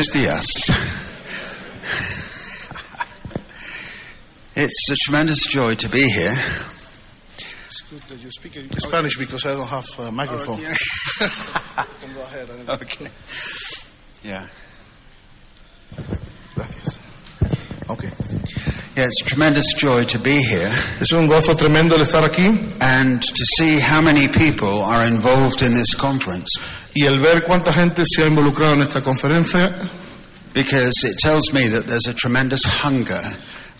Buenos días. It's a tremendous joy to be here. It's good that you speak in Spanish because I don't have a microphone. Okay. Can go ahead Okay. Yeah. Gracias. Okay. Yeah, it's a tremendous joy to be here Es un gozo tremendo el estar aquí and to see how many people are involved in this conference y el ver cuánta gente se ha involucrado en esta conferencia because it tells me that there's a tremendous hunger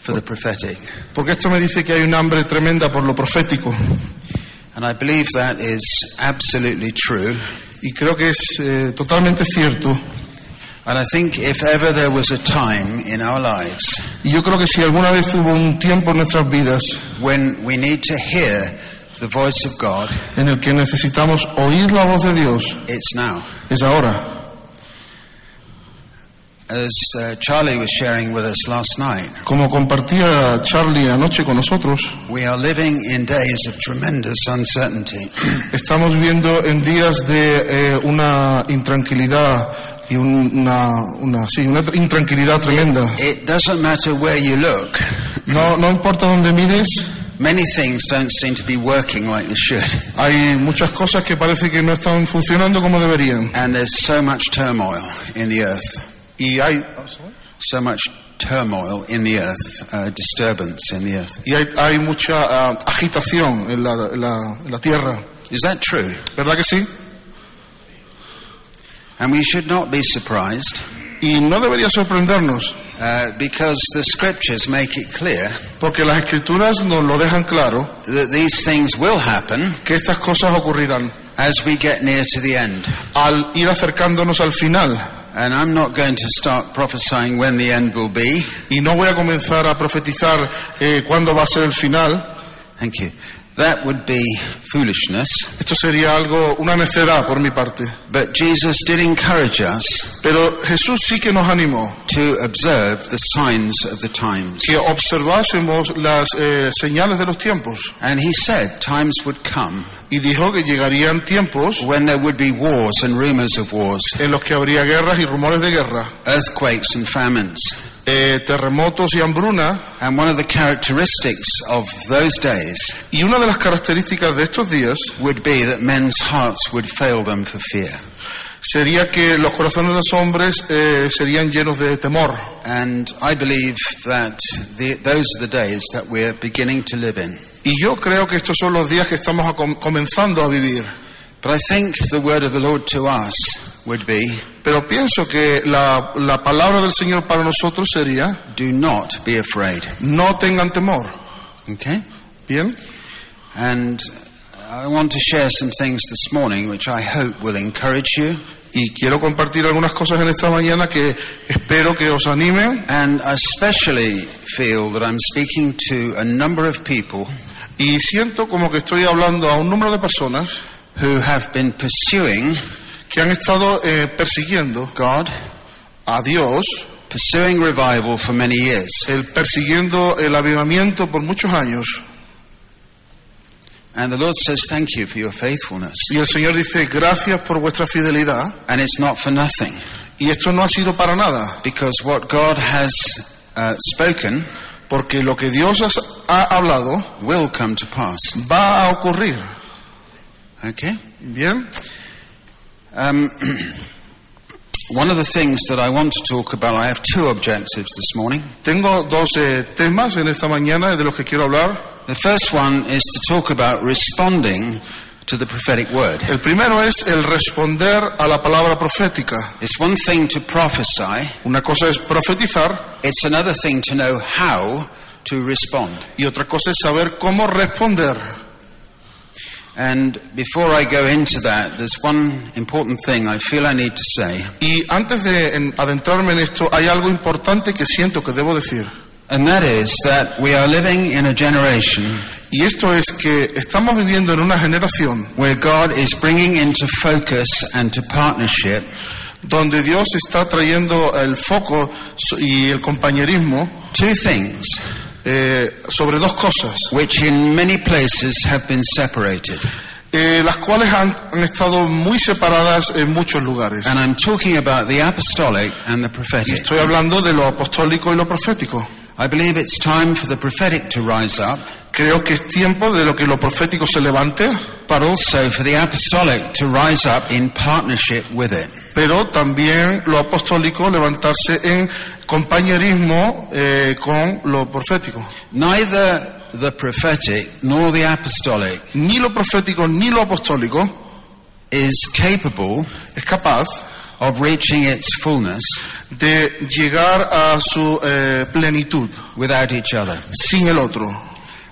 for the prophetic. porque esto me dice que hay un hambre tremenda por lo profético And I believe that is absolutely true. y creo que es eh, totalmente cierto y yo creo que si alguna vez hubo un tiempo en nuestras vidas when we need to hear the voice of God, en el que necesitamos oír la voz de Dios it's now. es ahora As uh, Charlie was sharing with us last night, como compartía Charlie anoche con nosotros we are living in days of tremendous uncertainty. Estamos viviendo en días de eh, una intranquilidad y un- una, una, sí, una tr- intranquilidad tremenda. It doesn't matter where you look, No, no importa dónde mires, many things don't seem to be working like they should. hay muchas cosas que parece que no están funcionando como deberían. And there's so much turmoil in the earth, Y hay, so much turmoil in the earth, uh, disturbance in the earth. y hay, hay mucha ah, agitación en la, en la- en la tierra. Is that true? ¿Verdad que sí? And we should not be surprised Y no debería sorprendernos, uh, because the scriptures make it clear porque las escrituras nos lo dejan claro, that these things will happen que estas cosas ocurrirán as we get near to the end. al ir acercándonos al final. And I'm not going to start prophesying when the end will be. Y no voy a comenzar a profetizar eh, cuándo va a ser el final. Thank you. That would be foolishness. Esto sería algo, una necedad por mi parte. But Jesus did encourage us Pero Jesús sí que nos animó to observe the signs of the times. que observásemos las eh, señales de los tiempos. And he said times would come Y dijo que llegarían tiempos when there would be wars and rumors of wars, en los que habría guerras y rumores de guerra, earthquakes and famines. Eh, terremotos y hambruna. And one of the characteristics of those days Y una de las características de estos días would be that men's hearts would fail them for fear. sería que los corazones de los hombres eh, serían llenos de temor. And I believe that the, those are the days that we're beginning to live in. Y yo creo que estos son los días que estamos a com- comenzando a vivir. But I think the word of the Lord to us would be Pero pienso que la, la palabra del Señor para nosotros sería, do not be afraid. no tengan temor. Okay? ¿Bien? And I want to share some things this morning which I hope will encourage you Y quiero compartir algunas cosas en esta mañana que espero que os animen and especially feel that I'm speaking to a number of people y siento como que estoy hablando a un número de personas who have been pursuing que han estado eh, persiguiendo God, a Dios, pursuing revival for many years. el persiguiendo el avivamiento por muchos años. And the Lord says, Thank you for your faithfulness. Y el Señor dice, gracias por vuestra fidelidad. And it's not for nothing, Y esto no ha sido para nada, because what God has uh, spoken porque lo que Dios ha hablado will come to pass. va a ocurrir. Okay? Bien, Um, one of the things that I want to talk about, I have two objectives this morning. tengo dos eh, temas en esta mañana de los que quiero hablar. The first one is to talk about responding to the prophetic word. El primero es el responder a la palabra profética. It's one thing to prophesy, Una cosa es profetizar it's another thing to know how to respond. y otra cosa es saber cómo responder. And before I go into that, there's one important thing I feel I need to say, Y antes de adentrarme en esto, hay algo importante que siento que debo decir. and that is that we are living in a generation Y esto es que estamos viviendo en una generación where God is bringing into focus and to partnership donde Dios está trayendo el foco y el compañerismo two things eh, sobre dos cosas which in many places have been separated. eh, las cuales han, han estado muy separadas en muchos lugares. And I'm talking about the apostolic and the prophetic. Estoy hablando de lo apostólico y lo profético. I believe it's time for the prophetic to rise up, Creo que es tiempo de lo que lo profético se levante, but also for the apostolic to rise up in partnership with it. pero también lo apostólico levantarse en compañerismo eh, con lo profético. Neither the prophetic nor the apostolic Ni lo profético ni lo apostólico is capable es capaz of reaching its fullness de llegar a su eh, plenitud without each other. sin el otro.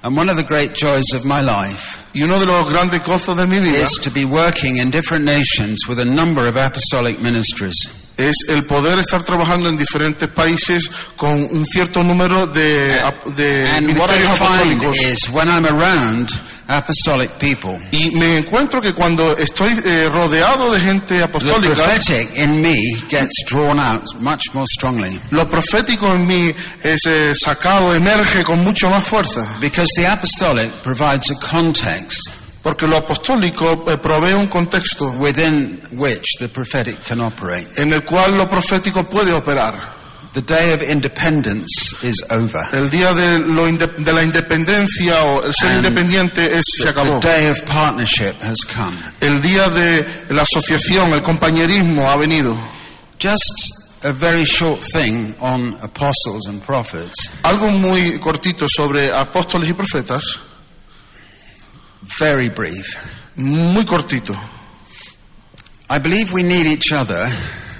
And one of the great joys of my life Y uno de los grandes gozos de mi vida is to be working in different nations with a number of apostolic ministries. Es el poder estar trabajando en diferentes países con un cierto número de, de And ministerios apostólicos. is when I'm around apostolic people, Y me encuentro que cuando estoy eh, rodeado de gente the apostólica, prophetic in me gets drawn out much more strongly. lo profético en mí es eh, sacado, emerge con mucho más fuerza. Because the apostolic provides a context Porque lo apostólico eh, provee un contexto within which the prophetic can operate. en el cual lo profético puede operar. The day of independence is over. El día de, lo inde- de la independencia o el ser And independiente es, se The acabó. day of partnership has come. El día de la asociación, el compañerismo ha venido. Just a very short thing on apostles and prophets. Algo muy cortito sobre apóstoles y profetas, Very brief. muy cortito. I believe we need each other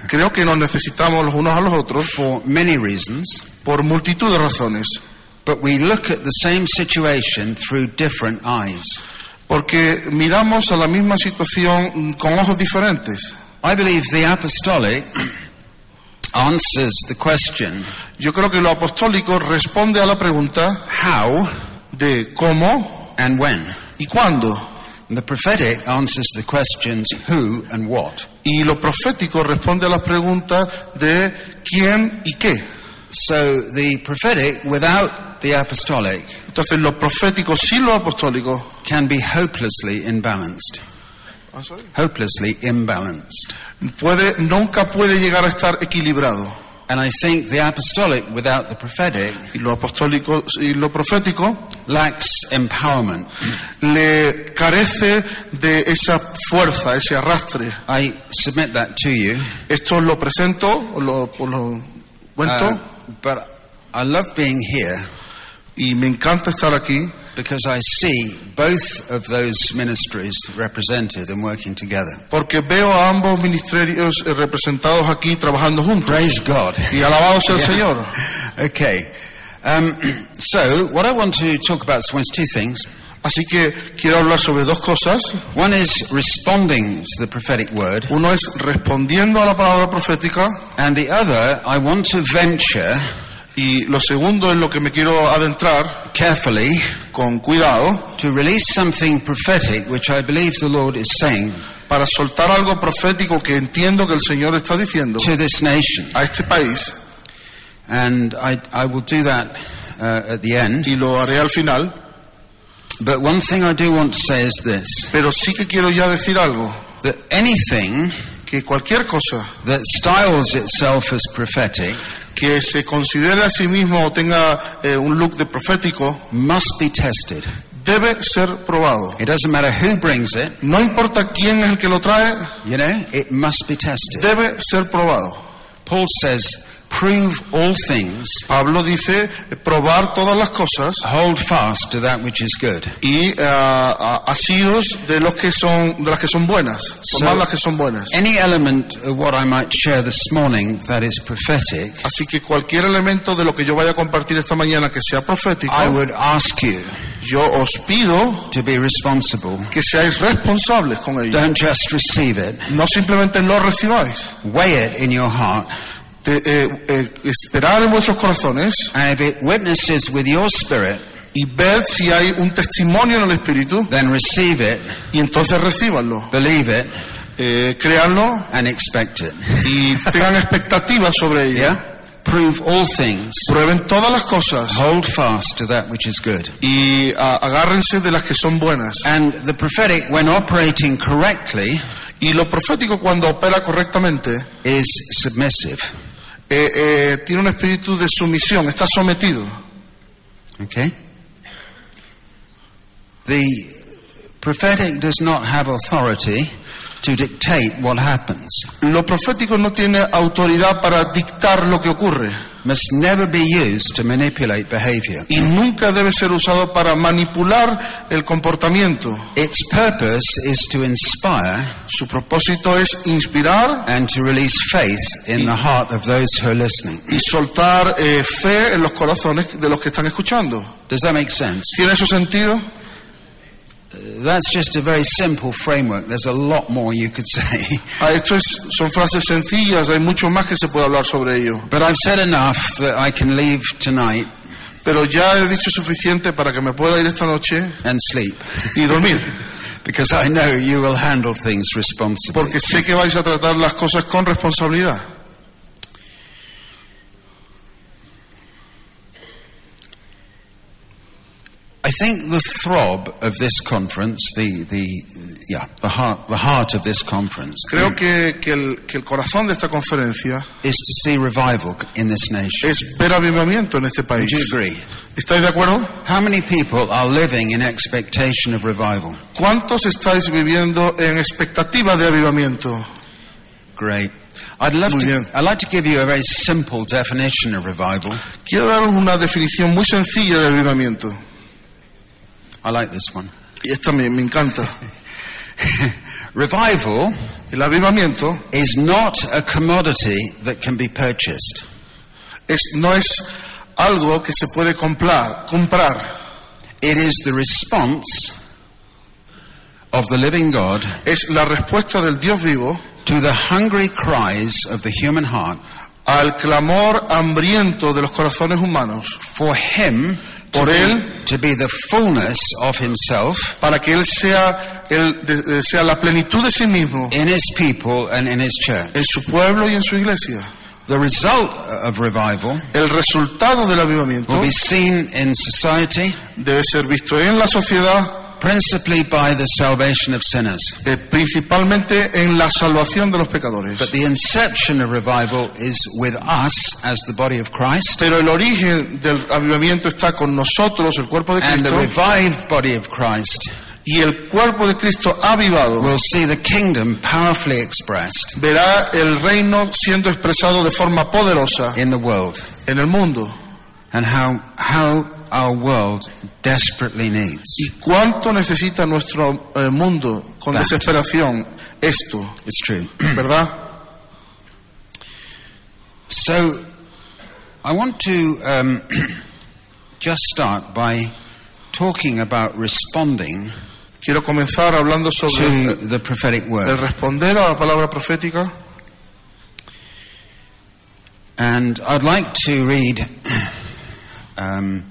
Creo que nos necesitamos los unos a los otros for many reasons, por multitud de razones. but we look at the same situation through different eyes. Porque miramos a la misma situación con ojos diferentes. I believe the apostolic answers the question Yo creo que lo apostólico responde a la pregunta how de cómo and when. Y cuándo. The prophetic answers the questions who and what. Y lo profético responde a las preguntas de quién y qué. So the prophetic without the apostolic Entonces lo profético sin lo apostólico can be hopelessly imbalanced. Hopelessly imbalanced. puede, nunca puede llegar a estar equilibrado. And I think the apostolic without the prophetic Y lo apostólico y lo profético lacks empowerment. le carece de esa fuerza, ese arrastre. I submit that to you. Esto lo presento, lo, lo cuento, Uh, but I love being here y me encanta estar aquí because I see both of those ministries represented and working together. porque veo a ambos ministerios representados aquí trabajando juntos. Praise God. Y alabado sea el Señor. Okay. Um, so, what I want to talk about is two things. Así que quiero hablar sobre dos cosas. One is responding to the prophetic word, Uno es respondiendo a la palabra profética and the other, I want to venture y lo segundo es lo que me quiero adentrar carefully con cuidado to release something prophetic which I believe the Lord is saying para soltar algo profético que entiendo que el Señor está diciendo to this nation. a este país And I, I will do that uh, at the end. y lo haré al final. But one thing I do want to say is this Pero sí que quiero ya decir algo, that anything que cualquier cosa that styles itself as prophetic que se considere a sí mismo o tenga eh, un look de profético must be tested. debe ser probado. It doesn't matter who brings it, No importa quién es el que lo trae, you know, it must be tested. debe ser probado. Paul says, prove all things, Pablo dice eh, probar todas las cosas hold fast to that which is good. y ah, ah, asidos de los que son de las que son buenas, tomar las que son buenas. Any element of what I might share this morning that is prophetic, Así que cualquier elemento de lo que yo vaya a compartir esta mañana que sea profético, I would ask you yo os pido to be responsible. que seáis responsables con ello. Don't just receive it, No simplemente lo recibáis. weigh it in your heart, eh, eh, esperar en vuestros corazones and if it witnesses with your spirit, y ver si hay un testimonio en el Espíritu then receive it, y entonces recíbanlo. believe it, Eh, créanlo and expect it. y tengan expectativas sobre ello. Yeah? Prove all things. Prueben todas las cosas Hold fast to that which is good. y a- agárrense de las que son buenas. And the prophetic, when operating correctly, Y lo profético cuando opera correctamente is submissive. Eh, eh, tiene un espíritu de sumisión, está sometido. Okay? The prophetic does not have authority to dictate what happens. Lo profético no tiene autoridad para dictar lo que ocurre Must never be used to manipulate behavior. y nunca debe ser usado para manipular el comportamiento. Its purpose is to inspire Su propósito es inspirar and to release faith in the heart of those who are listening. y soltar eh, fe en los corazones de los que están escuchando. Does that make sense? ¿Tiene eso sentido? That's just a very simple framework. There's a lot more you could say. Ah, esto es, son frases sencillas, hay mucho más que se puede hablar sobre ello. But I've said enough that I can leave tonight Pero ya he dicho suficiente para que me pueda ir esta noche and sleep. y dormir, Because I know you will handle things responsibly. porque sé que vais a tratar las cosas con responsabilidad. I think the throb of this conference, the, the, yeah, the heart, the heart of this conference, Creo que, que el, que el corazón de esta conferencia is to see revival in this nation. es ver avivamiento en este Would país. you agree? ¿Estáis de acuerdo? How many people are living in expectation of revival? ¿Cuántos estáis viviendo en expectativa de avivamiento? Great. I'd love Muy to, bien. I'd like to give you a very simple definition of revival. Quiero daros una definición muy sencilla de avivamiento. I like this one. Y esta me, me encanta. Revival El avivamiento is not a commodity that can be purchased. es, no es algo que se puede comprar, comprar. It is the response of the living God Es la respuesta del Dios vivo to the hungry cries of the human heart al clamor hambriento de los corazones humanos for Him Por be, él. to be the fullness of Himself para que Él sea, el, de- de- sea la plenitud de sí mismo in His people and in His church. en su pueblo y en su iglesia. The result of revival El resultado del avivamiento will be seen in society, debe ser visto en la sociedad, principally by the salvation of sinners. eh, principalmente en la salvación de los pecadores. But the inception of revival is with us as the body of Christ, Pero el origen del avivamiento está con nosotros, el cuerpo de Cristo. and the revived body of Christ y el cuerpo de Cristo avivado will see the kingdom powerfully expressed verá el reino siendo expresado de forma poderosa in the world, en el mundo. and how how our world desperately needs. ¿Y cuánto necesita nuestro eh, mundo con That. desesperación esto? It's true. ¿Verdad? So, I want to um, just start by talking about responding Quiero comenzar hablando sobre to el, the prophetic el word. responder a la palabra profética. And I'd like to read um,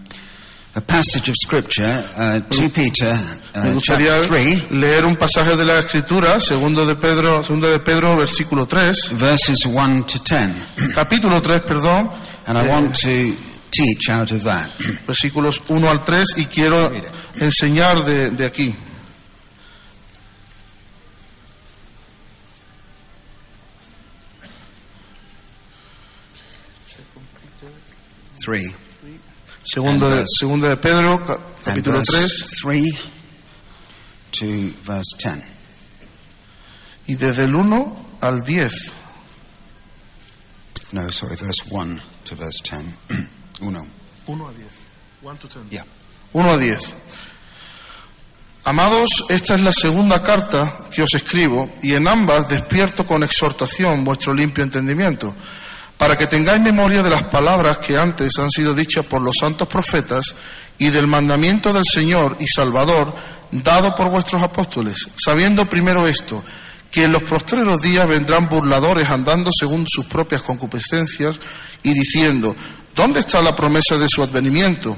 a passage of Scripture, uh, 2 Peter Me uh, gustaría chapter 3, leer un pasaje de la Escritura, segundo de Pedro, segundo de Pedro, versículo 3, verses 1 to 10. capítulo 3, perdón, And I eh, want to teach out of that. versículos 1 al 3, y quiero enseñar de, de aquí. 3. Segundo de, verse. segundo de Pedro, capítulo 3, verse 3 to verse 10. y desde el 1 al 10. No, sorry, verse 1 to verse 10. Uno. 1 a 10. 1 to 10. Yeah. 1 a 10. Amados, esta es la segunda carta que os escribo, y en ambas despierto con exhortación vuestro limpio entendimiento, para que tengáis memoria de las palabras que antes han sido dichas por los santos profetas y del mandamiento del Señor y Salvador dado por vuestros apóstoles, sabiendo primero esto, que en los postreros días vendrán burladores andando según sus propias concupiscencias y diciendo, ¿dónde está la promesa de su advenimiento?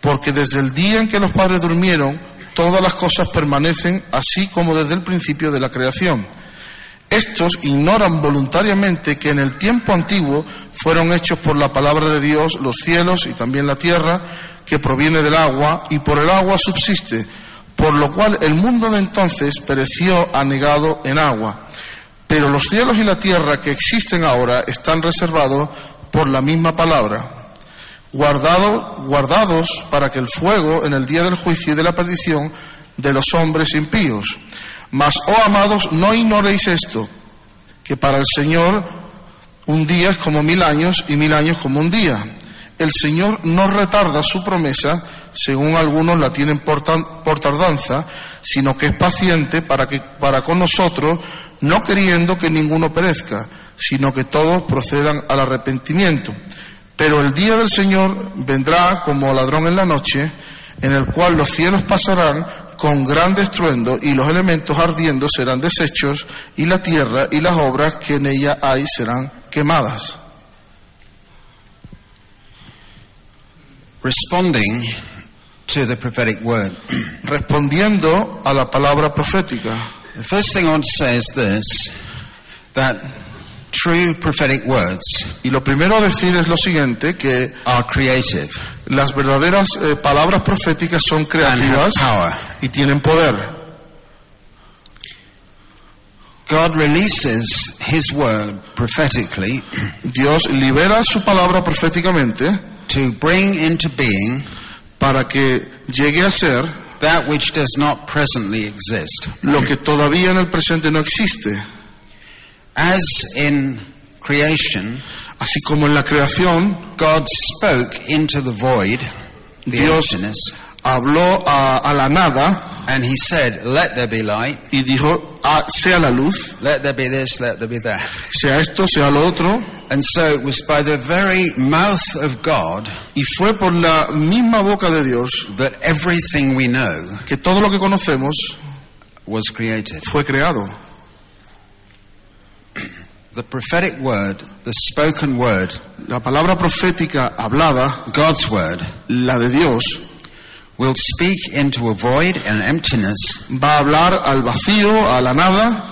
Porque desde el día en que los padres durmieron, todas las cosas permanecen así como desde el principio de la creación. Estos ignoran voluntariamente que en el tiempo antiguo fueron hechos por la palabra de Dios los cielos y también la tierra, que proviene del agua, y por el agua subsiste, por lo cual el mundo de entonces pereció anegado en agua. Pero los cielos y la tierra que existen ahora están reservados por la misma palabra guardado- guardados para que el fuego en el día del juicio y de la perdición de los hombres impíos. Mas, oh amados, no ignoréis esto, que para el Señor un día es como mil años y mil años como un día. El Señor no retarda su promesa, según algunos la tienen por, tan- por tardanza, sino que es paciente para, que, para con nosotros, no queriendo que ninguno perezca, sino que todos procedan al arrepentimiento. Pero el día del Señor vendrá como ladrón en la noche, en el cual los cielos pasarán con gran estruendo y los elementos ardiendo serán deshechos y la tierra y las obras que en ella hay serán quemadas. Responding to the prophetic word. Respondiendo a la palabra profética, The first thing I want to say is this that true prophetic words y lo primero a decir es lo siguiente, que are creative las verdaderas eh, palabras proféticas son creativas power. y tienen poder. God releases His word prophetically Dios libera su palabra proféticamente to bring into being para que llegue a ser that which does not presently exist. lo que todavía en el presente no existe. As in creation, Así como en la creación, God spoke into the void, the Dios emptiness, habló a, a la nada and He said, Let there be light, y dijo, "Ah, sea la luz, let there be this, let there be that. sea esto, sea lo otro. And so it was by the very mouth of God Y fue por la misma boca de Dios that everything we know que todo lo que conocemos was created. fue creado. The prophetic word, the spoken word, La palabra profética hablada, God's word, la de Dios, will speak into a void and emptiness va a hablar al vacío, a la nada,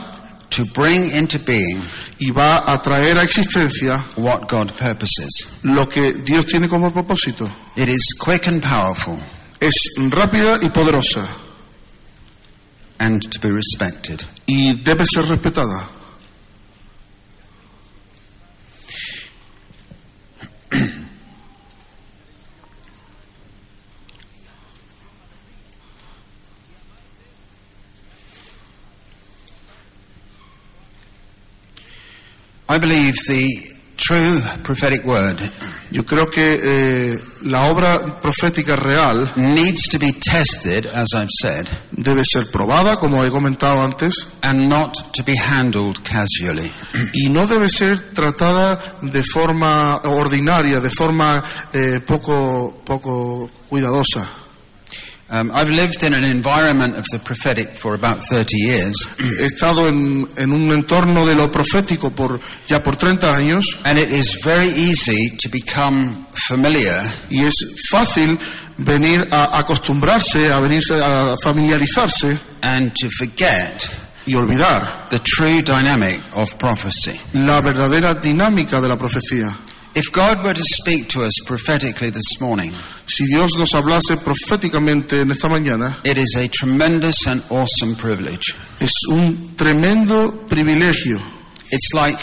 to bring into being y va a traer a existencia what God purposes. lo que Dios tiene como propósito. It is quick and powerful Es rápida y poderosa and to be respected. y debe ser respetada. I believe the true prophetic word Yo creo que eh, la obra profética real needs to be tested, as I've said, debe ser probada, como he comentado antes, and not to be handled casually. y no debe ser tratada de forma ordinaria, de forma eh, poco, poco cuidadosa. Um, I've lived in an environment of the prophetic for about 30 years, He estado en, en un entorno de lo profético por ya por 30 años and it is very easy to become familiar y es fácil venir a acostumbrarse, a venirse a familiarizarse and to forget y olvidar the true dynamic of prophecy. la verdadera dinámica de la profecía. If God were to speak to us prophetically this morning, Si Dios nos hablase proféticamente en esta mañana, it is a tremendous and awesome privilege. es un tremendo privilegio. It's like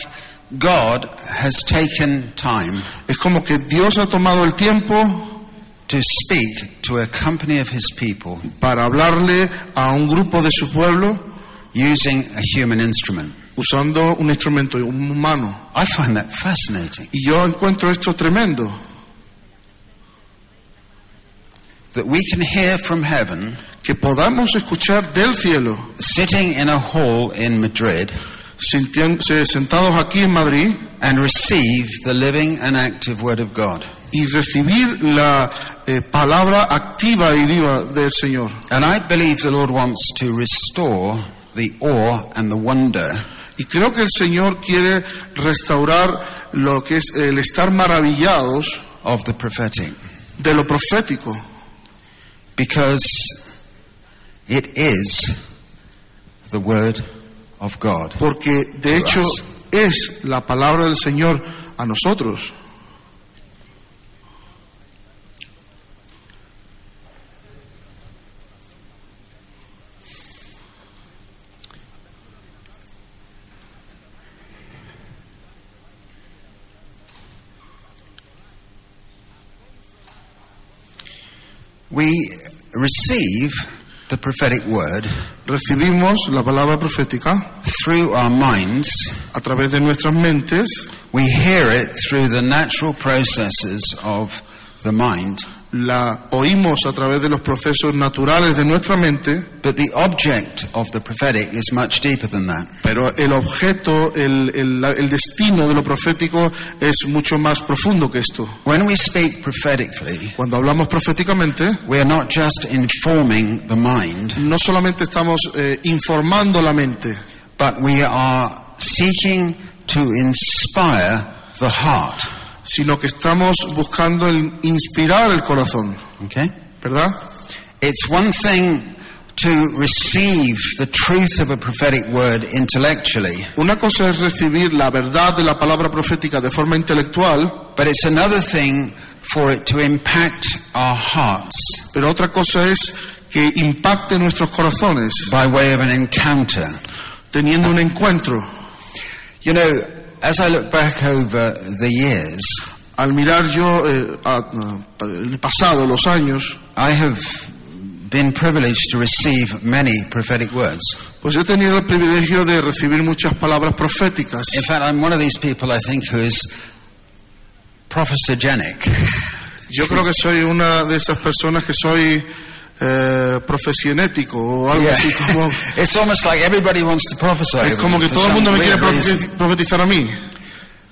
God has taken time Es como que Dios ha tomado el tiempo to speak to a company of his people para hablarle a un grupo de su pueblo using a human instrument. Usando un instrumento humano. I find that fascinating. Y yo encuentro esto tremendo, That we can hear from heaven, que podamos escuchar del cielo, sitting in a hall in Madrid, sentados aquí en Madrid, and receive the living and active Word of God. y recibir la eh, palabra activa y viva del Señor. And I believe the Lord wants to restore the awe and the wonder Y creo que el Señor quiere restaurar lo que es el estar maravillados of the prophetic de lo profético, because it is the Word of God. porque de hecho us. es la palabra del Señor a nosotros. We receive the prophetic word Recibimos la palabra profética through our minds. a través de nuestras mentes, We hear it through the natural processes of the mind. La oímos a través de los procesos naturales de nuestra mente, But the object of the prophetic is much deeper than that. pero el objeto, el, el- el destino de lo profético es mucho más profundo que esto. When we speak prophetically, Cuando hablamos proféticamente, we are not just informing the mind, no solamente estamos eh, informando la mente, but we are seeking to inspire the heart. Sino que estamos buscando el inspirar el corazón, Okay? ¿verdad? It's one thing to receive the truth of a prophetic word intellectually, Una cosa es recibir la verdad de la palabra profética de forma intelectual, but it's another thing for it to impact our hearts pero otra cosa es que impacte nuestros corazones, by way of an encounter. teniendo un encuentro. You know, as I look back over the years, Al mirar yo eh, a- a- el pasado, los años, I have been privileged to receive many prophetic words. pues he tenido el privilegio de recibir muchas palabras proféticas. In fact, I'm one of these people, I think, who is prophesogenic. Yo creo que soy una de esas personas que soy eh, profesionético o algo Yeah. así como... it's almost like everybody wants to prophesy. Es como que todo el mundo me quiere profetizar a mí.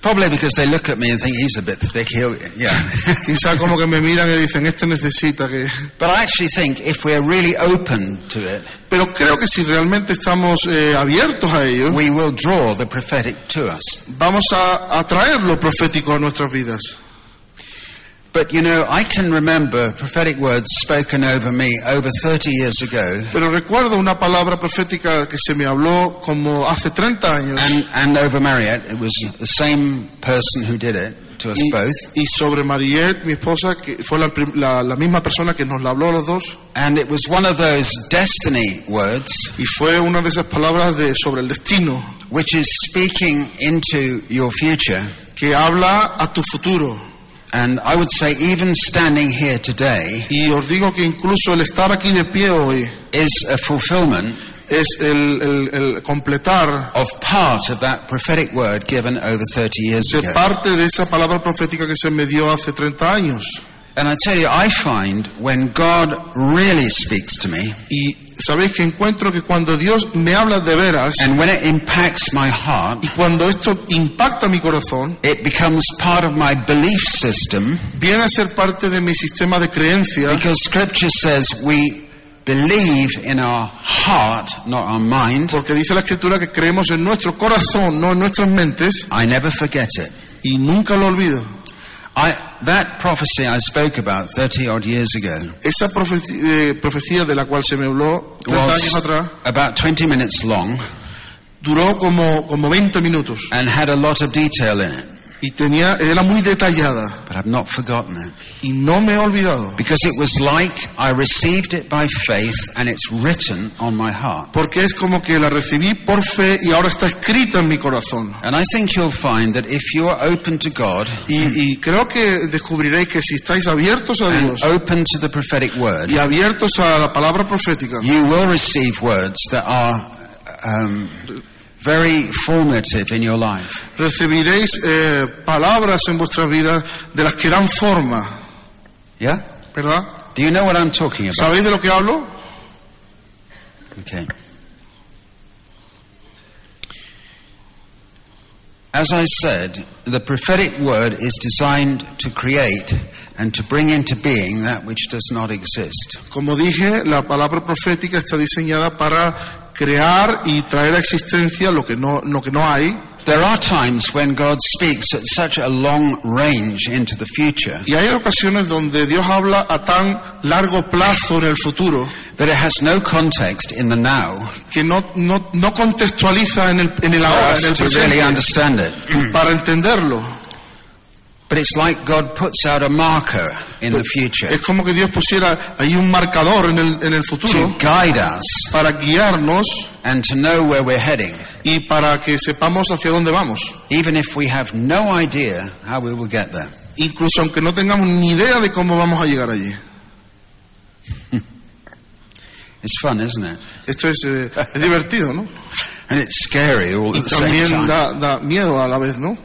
Probably because they look at me and think he's a bit thick. He'll, yeah. Quizá como que me miran y dicen, este necesita que... but I actually think if we're really open to it, Pero creo que si realmente estamos eh, abiertos a ello, we will draw the prophetic to us. vamos a atraer lo profético a nuestras vidas. But you know, I can remember prophetic words spoken over me over 30 years ago, Pero recuerdo una palabra profética que se me habló como hace 30 años and, and over Marriott. It was the same person who did it to us y, both. y sobre Mariette, mi esposa, que fue la, la- la misma persona que nos la habló a los dos, And it was one of those destiny words y fue una de esas palabras de, sobre el destino, which is speaking into your future. que habla a tu futuro. And I would say, even standing here today Y os digo que incluso el estar aquí de pie hoy is a fulfillment es el, el- el completar of part of that prophetic word given over 30 years de ago. parte de esa palabra profética que se me dio hace 30 años. And I tell you, I find when God really speaks to me, Y sabéis que encuentro que cuando Dios me habla de veras and when it impacts my heart, y cuando esto impacta mi corazón, it becomes part of my belief system viene a ser parte de mi sistema de creencia, because Scripture says we believe in our heart, not our mind. porque dice la Escritura que creemos en nuestro corazón, no en nuestras mentes, I never forget it. y nunca lo olvido. I, that prophecy I spoke about 30 odd years ago Esa eh, profecía de la cual se me habló 30 años was atrás about 20 minutes long duró como, como 20 minutos. and had a lot of detail in it, y tenía, era muy detallada but I've not forgotten it. y no me he olvidado. Because it was like I received it by faith and it's written on my heart. Porque es como que la recibí por fe y ahora está escrita en mi corazón. And I think you'll find that if you are open to God Y, y creo que descubriréis que si estáis abiertos a Dios open to the prophetic word, y abiertos a la palabra profética, you will receive words that are um, very formative in your life. recibiréis eh, palabras en vuestra vida de las que dan forma, Yeah? ¿verdad? Do you know what I'm talking about? ¿Sabéis de lo que hablo? Okay. As I said, the prophetic word is designed to create and to bring into being that which does not exist. Como dije, la palabra profética está diseñada para crear y traer a existencia lo que no, lo que no hay. There are times when God speaks at such a long range into the future Y hay ocasiones donde Dios habla a tan largo plazo en el futuro that it has no context in the now que no, no, no contextualiza en el, en el ahora, en el to really presente, understand it. para entenderlo. But it's like God puts out a marker in the future Es como que Dios pusiera ahí un marcador en el, en el to futuro guide us para guiarnos and to know where we're heading, y para que sepamos hacia dónde vamos. even if we have no idea how we will get there. Incluso aunque no tengamos ni idea de cómo vamos a llegar allí. It's fun, isn't it? Esto es, eh, es divertido, ¿no? And it's scary all Y at the same también time. da, da miedo a la vez, ¿no?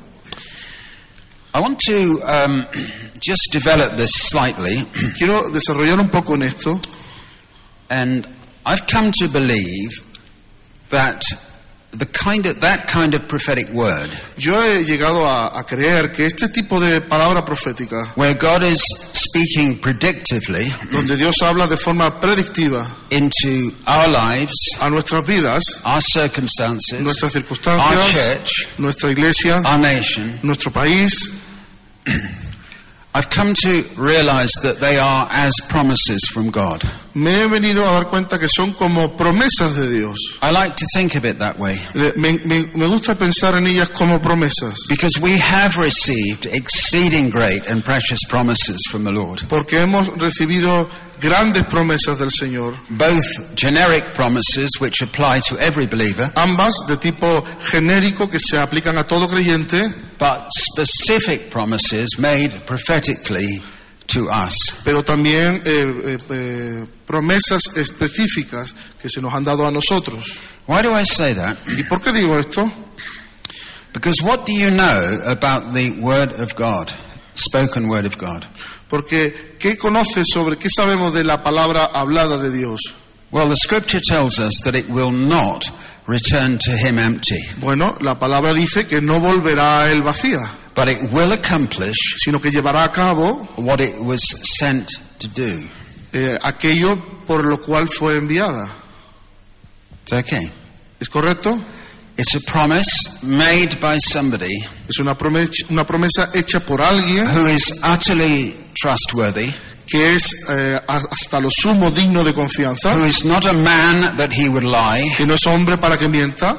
I want to um, just develop this slightly, Quiero desarrollar un poco en esto. And I've come to believe that the kind of that kind of prophetic word, Yo he llegado a, a creer que este tipo de palabra profética, where God is speaking predictively donde Dios habla de forma predictiva into our lives, a nuestras vidas, our circumstances, nuestras our church, nuestra iglesia, our nation, nuestro país, I've come to realize that they are as promises from God. me he venido a dar cuenta que son como promesas de Dios. I like to think of it that way Me, me- me gusta pensar en ellas como promesas, because we have received exceeding great and precious promises from the Lord. porque hemos recibido grandes promesas del Señor, Both generic promises which apply to every believer, ambas de tipo genérico que se aplican a todo creyente, but specific promises made prophetically to us. pero también eh, eh, eh, promesas específicas que se nos han dado a nosotros. Why do I say that? ¿Y por qué digo esto? Because what do you know about the Word of God, spoken Word of God? Porque ¿qué conoces sobre, qué sabemos de la palabra hablada de Dios? Well, the Scripture tells us that it will not return to Him empty, Bueno, la palabra dice que no volverá a él vacía, but it will accomplish sino que llevará a cabo what it was sent to do. eh, aquello por lo cual fue enviada. It's okay. ¿Es correcto? It's a promise made by somebody Es una promesa, una promesa hecha por alguien who is utterly trustworthy, que es eh, hasta lo sumo digno de confianza, who is not a man that he would lie, que no es hombre para que mienta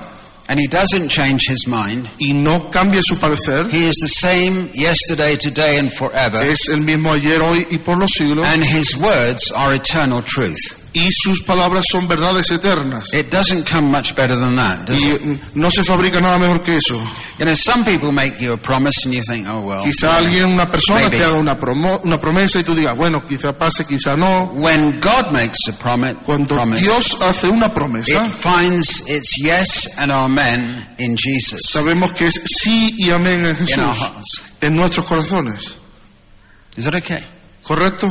and he doesn't change his mind. y no cambie su parecer. He is the same yesterday, today, and forever, Es el mismo ayer, hoy y por los siglos. and his words are eternal truth. Y sus palabras son verdades eternas. It doesn't come much better than that, does Y it? no se fabrica nada mejor que eso. You know, some people make you a promise and you think, oh well. Quizá alguien, una persona Maybe. te haga una, promo- una promesa y tú digas, bueno, quizá pase, quizá no. When God makes a promise, Cuando promise Dios hace una it promesa, finds its yes and amen in Jesus, sabemos que es sí y amén en Jesús, en nuestros corazones. Is that okay? ¿Correcto?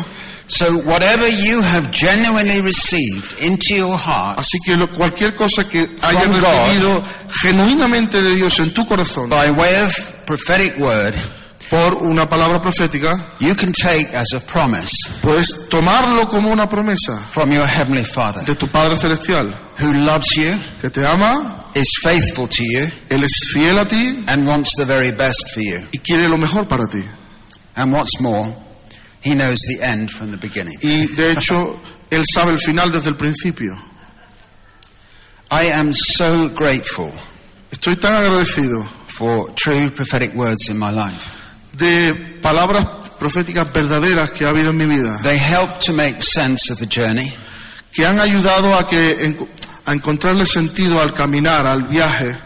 So whatever you have genuinely received into your heart Así que lo- cualquier cosa que hayas From God. recibido genuinamente de Dios en tu corazón by way of prophetic word, por una palabra profética, you can take as a promise puedes tomarlo como una promesa from your heavenly Father de tu Padre Celestial, who loves you, que te ama, is faithful to you, Él es fiel a ti and wants the very best for you. y quiere lo mejor para ti. And what's more, he knows the end from the beginning. Y de hecho, Él sabe el final desde el principio. I am so grateful Estoy tan agradecido for true prophetic words in my life. de palabras proféticas verdaderas que ha habido en mi vida, They help to make sense of the journey. que han ayudado a, que, en- a encontrarle sentido al caminar, al viaje,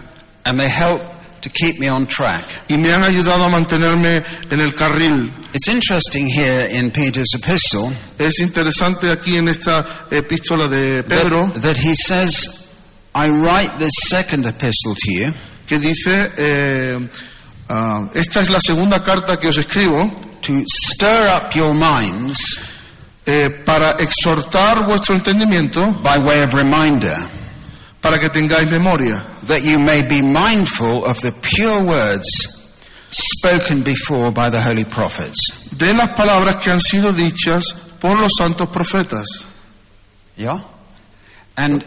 and they help to keep me on track. y me han ayudado a mantenerme en el carril. It's interesting here in Peter's epistle Es interesante aquí en esta epístola de Pedro that, that he says, I write this second epistle to you que dice, eh, ah, esta es la segunda carta que os escribo to stir up your minds eh, para exhortar vuestro entendimiento, by way of reminder para que tengáis memoria, that you may be mindful of the pure words spoken before by the holy prophets. de las palabras que han sido dichas por los santos profetas. Yeah? And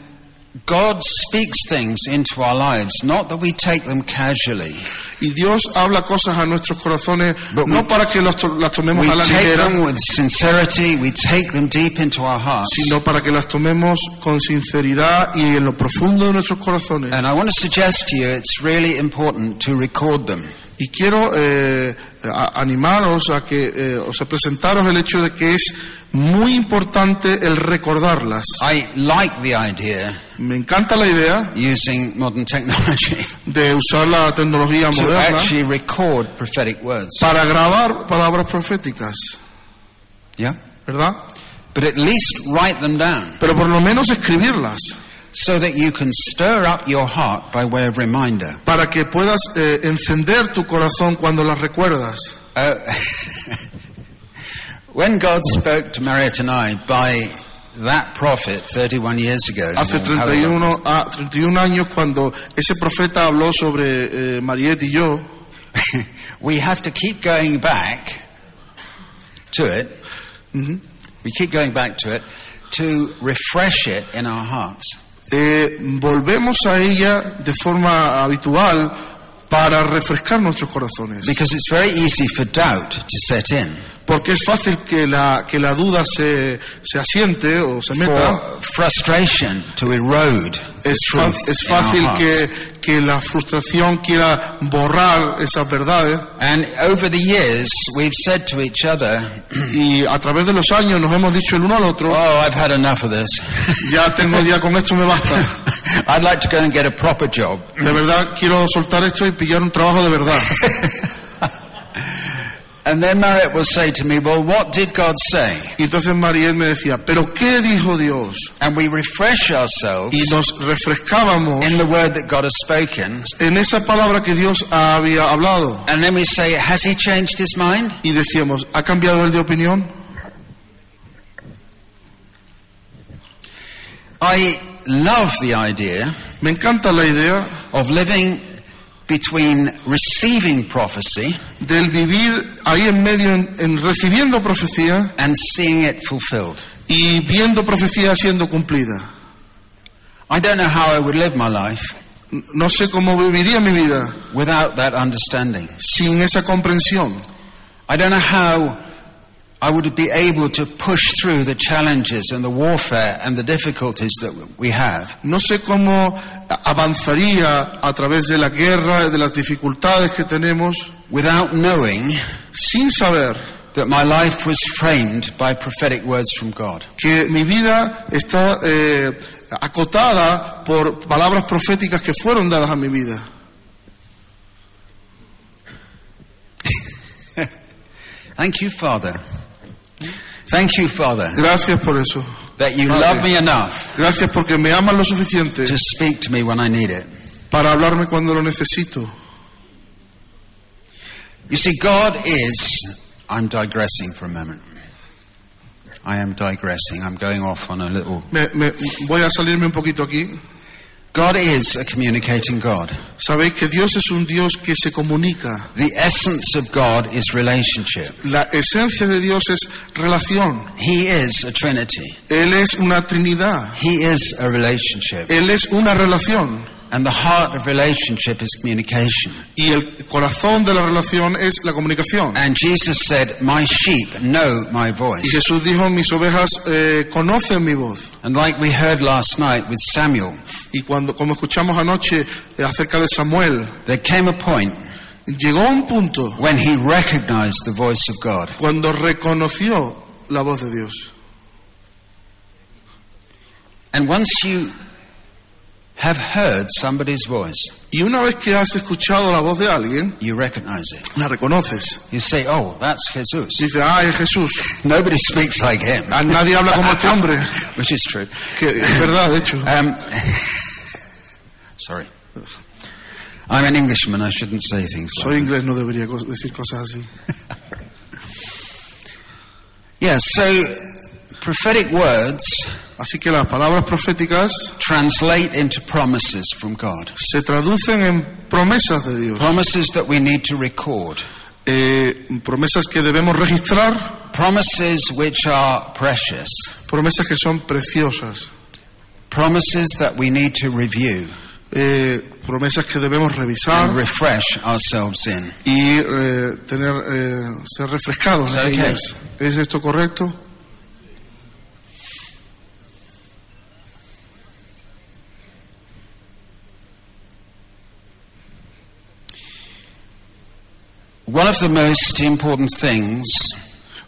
God speaks things into our lives, not that we take them casually. Y Dios habla cosas a nuestros corazones But we- para que las, to- las tomemos a la take ligera, them with sincerity, we take them deep into our hearts. sino para que las tomemos con sinceridad y en lo profundo de nuestros corazones. And I want to suggest to you it's really important to record them. Y quiero eh, a- animaros a que, eh, o sea, presentaros el hecho de que es muy importante el recordarlas. I like the idea Me encanta la idea using modern technology de usar la tecnología to moderna actually record prophetic words. para grabar palabras proféticas, Yeah? ¿verdad? But at least write them down Pero por lo menos escribirlas so that you can stir up your heart by way of reminder. para que puedas eh, encender tu corazón cuando las recuerdas. Uh, when God spoke to Marriott and I by that prophet 31 years ago, Hace or however long, 31, ah, 31 años cuando ese profeta habló sobre eh, Mariette y yo, we have to keep going back to it. We keep going back to it to refresh it in our hearts. Eh, volvemos a ella de forma habitual para refrescar nuestros corazones. Because it's very easy for doubt to set in, Porque es fácil que la, que la duda se, se asiente o se meta. for frustration to erode Es, fa- es fácil que, que la frustración quiera borrar esas verdades. And over the years, we've said to each other, Y a través de los años nos hemos dicho el uno al otro, "Oh, I've had enough of this. ya tengo ya con esto me basta. I'd like to go and get a proper job." De verdad quiero soltar esto y pillar un trabajo de verdad. And then Marriott will say to me, "Well, what did God say?" Y entonces Mariel me decía, ¿pero qué dijo Dios? And we refresh ourselves Y nos refrescábamos in the word that God has spoken. en esa palabra que Dios había hablado. And then we say, Has he changed his mind? Y decíamos, ¿ha cambiado él de opinión? I love the idea Me encanta la idea of living between receiving prophecy del vivir ahí en medio, en, en recibiendo profecía and seeing it fulfilled. y viendo profecía siendo cumplida. I don't know how I would live my life No sé cómo viviría mi vida without that understanding. sin esa comprensión. I don't know how I would be able to push through the challenges and the warfare and the difficulties that we have No sé cómo avanzaría a través de la guerra, de las dificultades que tenemos, without knowing sin saber that my life was framed by prophetic words from God. que mi vida está eh, acotada por palabras proféticas que fueron dadas a mi vida. Thank you, Father. Thank you, Father, Gracias por eso. that you Padre. love me enough Gracias porque me amas lo suficiente to speak to me when I need it. para hablarme cuando lo necesito. You see, God is. I'm digressing for a moment. I am digressing. I'm going off on a little. Me- me- voy a salirme un poquito aquí. God is a communicating God. Sabéis que Dios es un Dios que se comunica. The essence of God is relationship. La esencia de Dios es relación. He is a Trinity. Él es una Trinidad. He is a relationship. Él es una relación. And the heart of relationship is communication. Y el corazón de la relación es la comunicación. And Jesus said, My sheep know my voice." Y. Jesús dijo, mis ovejas eh, conocen mi voz. And like we heard last night with Samuel, Y cuando, como escuchamos anoche eh, acerca de Samuel, there came a point llegó un punto when he recognized the voice of God. cuando reconoció la voz de Dios. And once you have heard somebody's voice, Y una vez que has escuchado la voz de alguien, you recognize it. la reconoces. You say, Oh, that's Jesus. Dice, ah, es Jesús. Nobody speaks like him, Ah, Nadie habla como este hombre. which is true. Que es verdad, de hecho. Um, sorry. I'm an Englishman, I shouldn't say things like Soy inglés, no debería decir cosas así. Yeah, so prophetic words Así que las palabras proféticas translate into promises from God. se traducen en promesas de Dios. Promises that we need to record. Eh, promesas que debemos registrar, Promises which are precious. promesas que son preciosas. promises that we need to review eh, promesas que debemos revisar and refresh ourselves in. y eh, tener, eh, ser refrescados. En ellas. ¿Es esto correcto? One of the most important things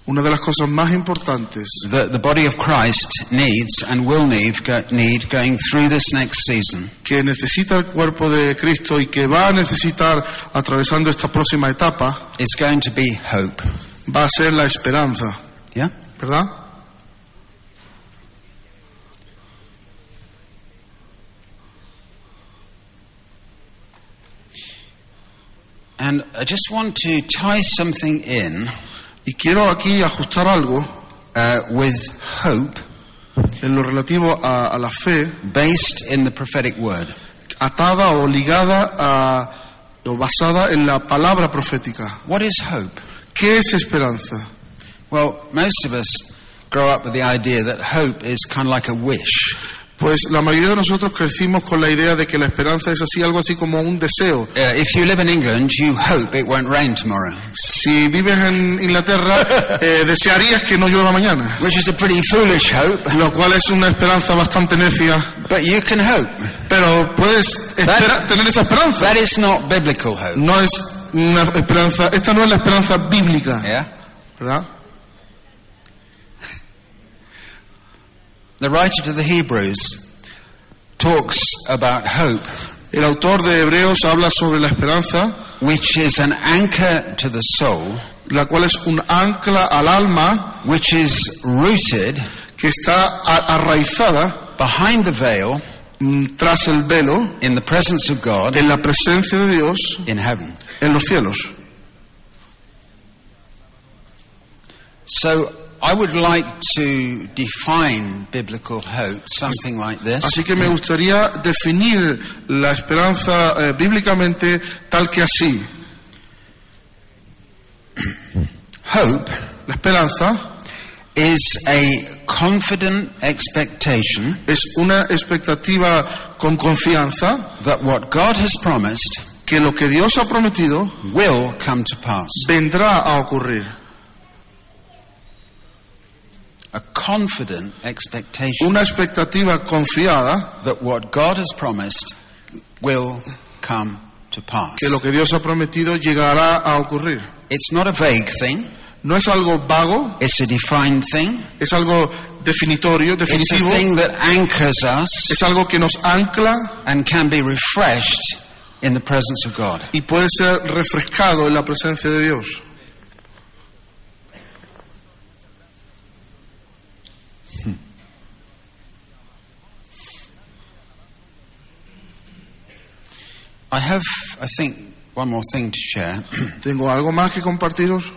Una de las cosas más importantes that the body of Christ needs and will need, go, need going through this next season que necesita el cuerpo de Cristo y que va a necesitar atravesando esta próxima etapa is going to be hope. va a ser la esperanza, Yeah? ¿verdad? And I just want to tie something in Y quiero aquí ajustar algo uh, with hope en lo relativo a, a la fe based in the prophetic word. atada o ligada a, o basada en la palabra profética. What is hope? ¿Qué es esperanza? Well, most of us grow up with the idea that hope is kind of like a wish. Pues la mayoría de nosotros crecimos con la idea de que la esperanza es así, algo así como un deseo. If you live in England, you hope it won't rain tomorrow, Si vives en Inglaterra, eh, desearías que no llueva mañana, which is a pretty foolish hope, lo cual es una esperanza bastante necia. but you can hope. Pero puedes espera- tener esa esperanza. That is not biblical hope. No es una esperanza, esta no es la esperanza bíblica, Yeah? ¿verdad? The writer to the Hebrews talks about hope, El autor de Hebreos habla sobre la esperanza, which is an anchor to the soul, la cual es un ancla al alma which is rooted que está arraizada behind the veil mm, tras el velo in the presence of God en la presencia de Dios in heaven. en los cielos. So I would like to define biblical hope something like this. Así que me gustaría definir la esperanza eh, bíblicamente tal que así. Hope La esperanza is a confident expectation es una expectativa con confianza that what God has promised que lo que Dios ha prometido will come to pass. vendrá a ocurrir. A confident expectation Una expectativa confiada that what God has promised will come to pass. que lo que Dios ha prometido llegará a ocurrir. It's not a vague thing, No es algo vago, it's a defined thing. es algo definitorio, It's a definitivo, thing that anchors us es algo que nos ancla and can be refreshed in the presence of God. y puede ser refrescado en la presencia de Dios. I have, I think, one more thing to share. Tengo algo más que compartiros.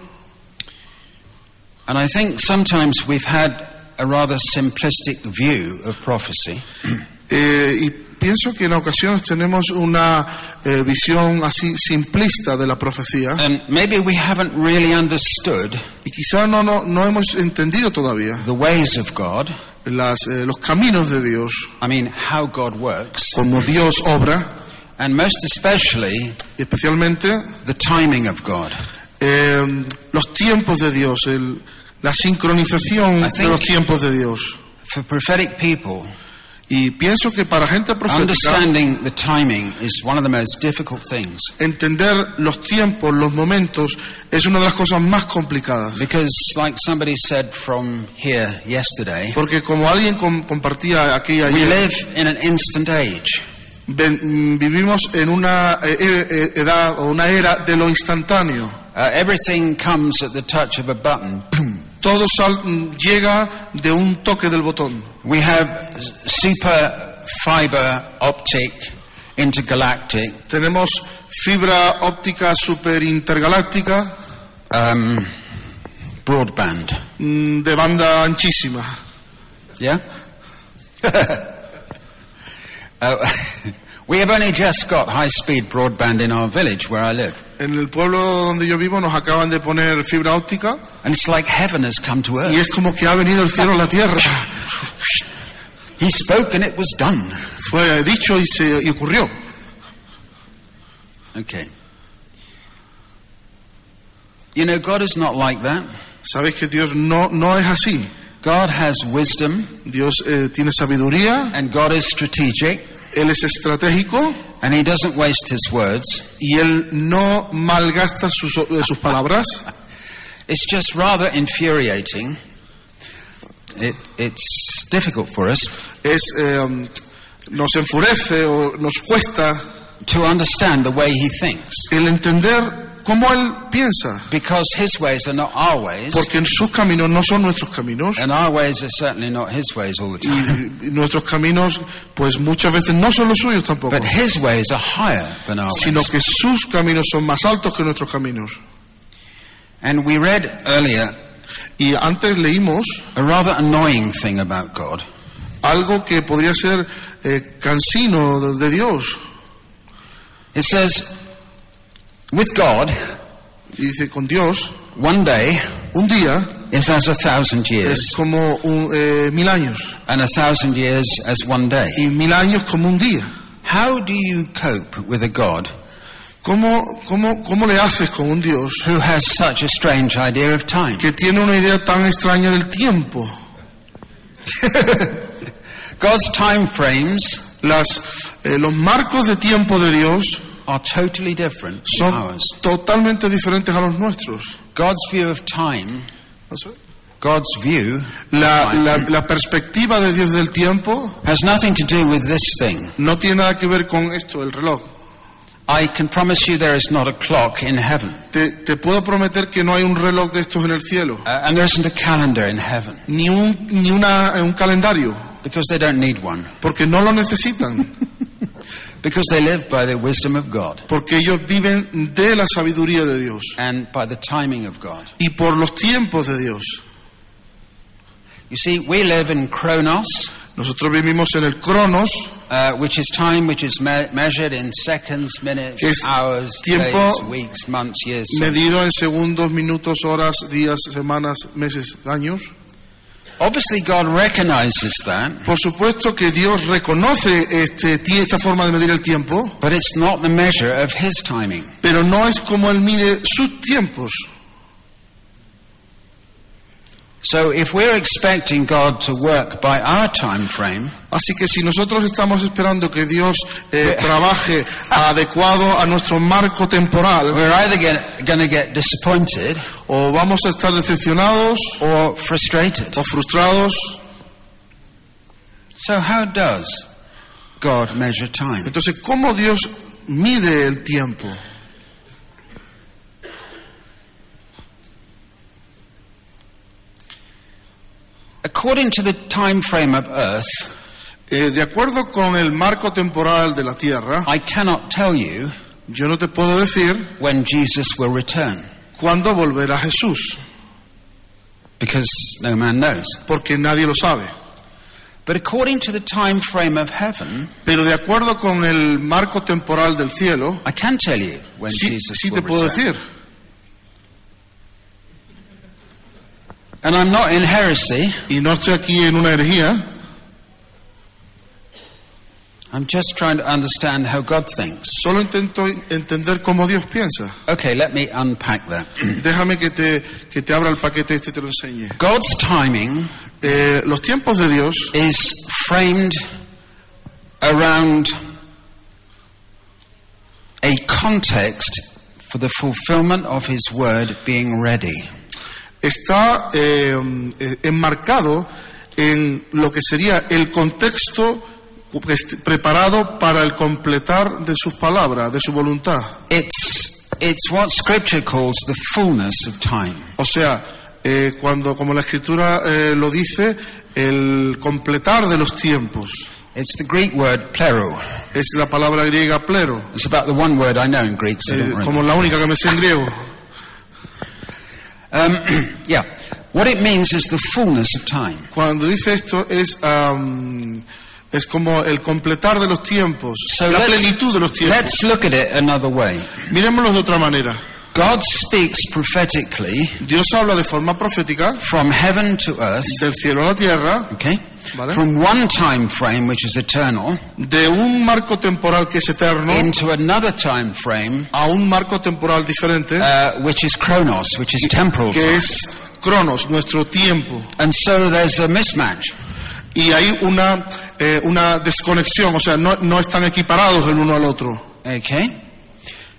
And I think sometimes we've had a rather simplistic view of prophecy. Eh, y pienso que en ocasiones tenemos una eh, visión así simplista de la profecía And maybe we haven't really understood y quizá no, no, no hemos entendido todavía the ways of God. las, eh, los caminos de Dios, I mean, how God works. como Dios obra, And most especially, y especialmente the timing of God. eh, los tiempos de Dios, el- la sincronización de los tiempos de Dios. For prophetic people, Y pienso que para gente profética, understanding the timing is one of the most difficult things. entender los tiempos, los momentos, es una de las cosas más complicadas. Because, like somebody said from here yesterday, Porque como alguien com- compartía aquí we live in an instant age. Mm, vivimos en una eh, eh, edad o una era de lo instantáneo. Uh, everything comes at the touch of a button. Boom. Todo sal- mm, llega de un toque del botón. We have super fiber optic intergalactic Tenemos fibra óptica super intergaláctica um, broadband. mm, de banda anchísima. Yeah? uh, we have only just got high speed broadband in our village where I live. En el pueblo donde yo vivo nos acaban de poner fibra óptica And it's like heaven has come to earth. y es como que ha venido el cielo a la tierra. He spoke and it was done. Fue dicho y se y ocurrió. Okay. You know, God is not like that. Sabes que Dios no, no es así. God has wisdom Dios eh, tiene sabiduría, and God is strategic Él es estratégico and He doesn't waste His words. y Él no malgasta sus, eh, sus palabras. It's just rather infuriating. It, it's difficult for us Es, eh, um, nos enfurece o nos cuesta to understand the way He thinks el entender cómo Él piensa, because His ways are not our ways, porque sus caminos no son nuestros caminos and our ways are certainly not His ways all the time. y, y nuestros caminos pues muchas veces no son los suyos tampoco, But His ways are higher than our sino ways. que sus caminos son más altos que nuestros caminos. And we read earlier Y antes leímos a rather annoying thing about God. algo que podría ser eh, cansino de, de Dios. It says, with God, dice, con Dios, one day un día is as a thousand es years, como un, eh, mil años and a thousand years as one day. y mil años como un día. How do you cope with a God ¿Cómo, cómo, cómo le haces con un Dios who has such a strange idea of time? que tiene una idea tan extraña del tiempo? God's time frames Las, eh, los marcos de tiempo de Dios are totally different from son ours. totalmente diferentes a los nuestros. God's view of time, God's view, La, la, la perspectiva de Dios del tiempo has nothing to do with this thing. no tiene nada que ver con esto, el reloj. I can promise you there is not a clock in heaven, Te, te puedo prometer que no hay un reloj de estos en el cielo, uh, and there isn't a calendar in heaven, ni un, ni una, un calendario, because they don't need one, porque no lo necesitan, because they live by the wisdom of God porque ellos viven de la sabiduría de Dios and by the timing of God. y por los tiempos de Dios. You see, we live in chronos, Nosotros vivimos en el cronos, uh, which is time which is me- measured in seconds, minutes, Es hours, tiempo days, weeks, months, years. medido en segundos, minutos, horas, días, semanas, meses, años. Obviously, God recognizes that, Por supuesto que Dios reconoce este, esta forma de medir el tiempo, but it's not the measure of His timing. pero no es como Él mide sus tiempos. So, if we're expecting God to work by our time frame, Así que si nosotros estamos esperando que Dios eh, trabaje adecuado a nuestro marco temporal, we're either going to get disappointed o vamos a estar decepcionados or frustrated. o frustrados. So, how does God measure time? Entonces, ¿cómo Dios mide el tiempo? According to the time frame of Earth, Eh, de acuerdo con el marco temporal de la Tierra, I cannot tell you yo no te puedo decir when Jesus will return cuándo volverá Jesús, because no man knows. porque nadie lo sabe. But according to the time frame of heaven, Pero de acuerdo con el marco temporal del cielo, I can tell you when sí, Jesus sí will te puedo return. decir. And I'm not in heresy. Y no estoy aquí en una herejía, I'm just trying to understand how God thinks. solo intento entender cómo Dios piensa. Okay, let me unpack that. Déjame que te, que te abra el paquete este y te lo enseñe. God's timing Eh, los tiempos de Dios is framed around a context for the fulfillment of His word being ready. Está eh, eh, enmarcado en lo que sería el contexto preparado para el completar de sus palabras, de su voluntad. It's, it's what Scripture calls the fullness of time. O sea, eh, cuando, como la escritura eh, lo dice, el completar de los tiempos. It's the Greek word plero. Es la palabra griega plero, It's about the one word I know in Greek, so eh, como la única que me sé en griego. Um, yeah. What it means is the fullness of time. Cuando dice esto es, am, es como el completar de los tiempos, So la let's- plenitud de los tiempos. Let's look at it another way. Miremoslo de otra manera. God speaks prophetically Dios habla de forma profética from heaven to earth, del cielo a la tierra okay? ¿Vale? from one time frame, which is eternal, de un marco temporal que es eterno into another time frame, a un marco temporal diferente uh, which is chronos, which is temporal que time. es Cronos, nuestro tiempo. And so there's a mismatch. Y hay una, eh, una desconexión, o sea, no, no están equiparados el uno al otro. Okay?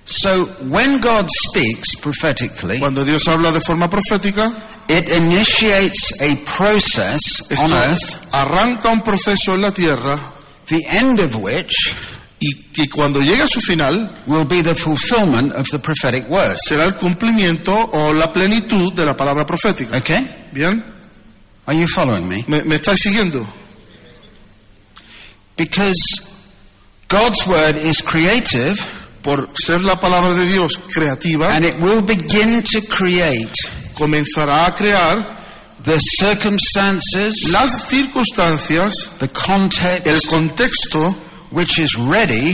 So when God speaks prophetically, Cuando Dios habla de forma profética, it initiates a process on earth, arranca un proceso en la tierra the end of which y que cuando llegue a su final will be the fulfillment of the prophetic word. será el cumplimiento o la plenitud de la palabra profética. Okay? ¿Bien? Are you following me? ¿Me, me estáis siguiendo? Because God's word is creative Por ser la palabra de Dios creativa, and it will begin to create comenzará a crear the circumstances, las circunstancias, the el context contexto which is ready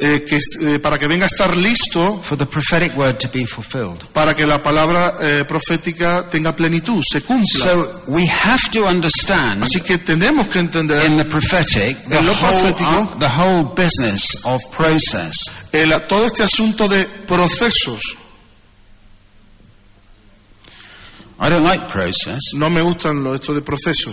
eh, que, eh, para que venga a estar listo for the prophetic word to be fulfilled. para que la palabra eh, profética tenga plenitud, se cumpla. So we have to understand Así que tenemos que entender in the prophetic the En lo whole, profético- the whole business of process. el- todo este asunto de procesos. I don't like process. No me gustan lo, esto de proceso.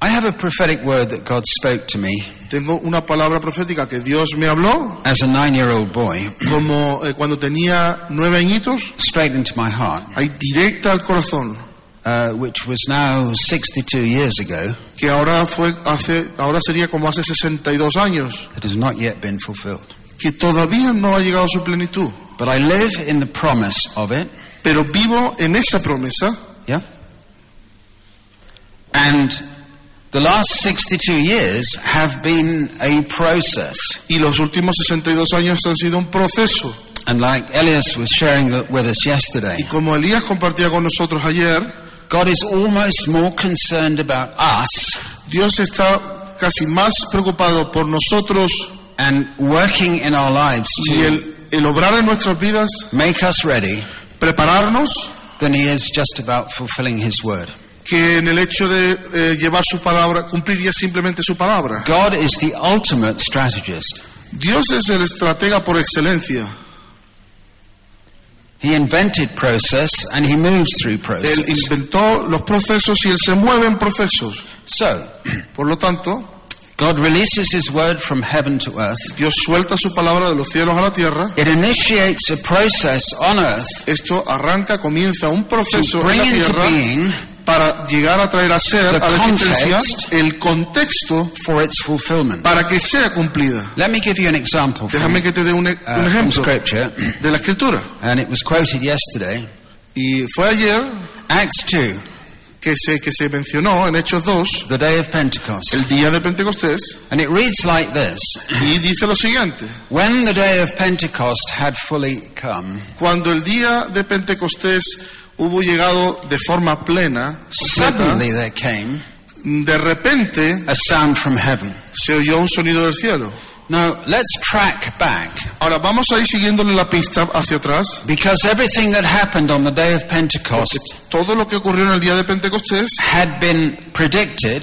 I have a prophetic word that God spoke to me Tengo una palabra profética que Dios me habló as a nine-year-old boy, como eh, cuando tenía nueve añitos, straight into my heart, ahí directa al corazón, uh, which was now 62 years ago. que ahora fue hace, ahora sería como hace 62 años, It has not yet been fulfilled. que todavía no ha llegado a su plenitud, But I live in the promise of it. pero vivo en esa promesa Yeah? And the last 62 years have been a process. y los últimos 62 años han sido un proceso. And like Elias was sharing with us yesterday. Y como Elías compartía con nosotros ayer, God is almost more concerned about us Dios está casi más preocupado por nosotros and working in our lives y to el, el obrar en nuestras vidas, make us ready prepararnos, than he is just about fulfilling his word. Que en el hecho de eh, llevar su palabra, cumplir ya simplemente su palabra. God is the ultimate strategist. Dios es el estratega por excelencia. He invented process and he moves through Él process. inventó los procesos y él se mueve en procesos. So, Por lo tanto, God releases his word from heaven to earth. Dios suelta su palabra de los cielos a la tierra. It initiates a process on earth Esto arranca, comienza un proceso en la into tierra being para llegar a traer a ser a la existencia el contexto for its fulfillment. para que sea cumplida. Let me give you an example from, Déjame que te dé un, e- uh, un ejemplo de la escritura. and it was quoted yesterday. Y fue ayer Acts 2, que se, que se mencionó en Hechos 2, the day of Pentecost. el día de Pentecostés, And it reads like this y dice lo siguiente. When the day of Pentecost had fully come, Cuando el día de Pentecostés hubo llegado de forma plena, suddenly there came de repente a sound from heaven. se oyó un sonido del cielo. Now, let's track back Ahora vamos a ir siguiéndole la pista hacia atrás. because everything that happened on the day of Pentecost Todo lo que ocurrió en el día de Pentecostés had been predicted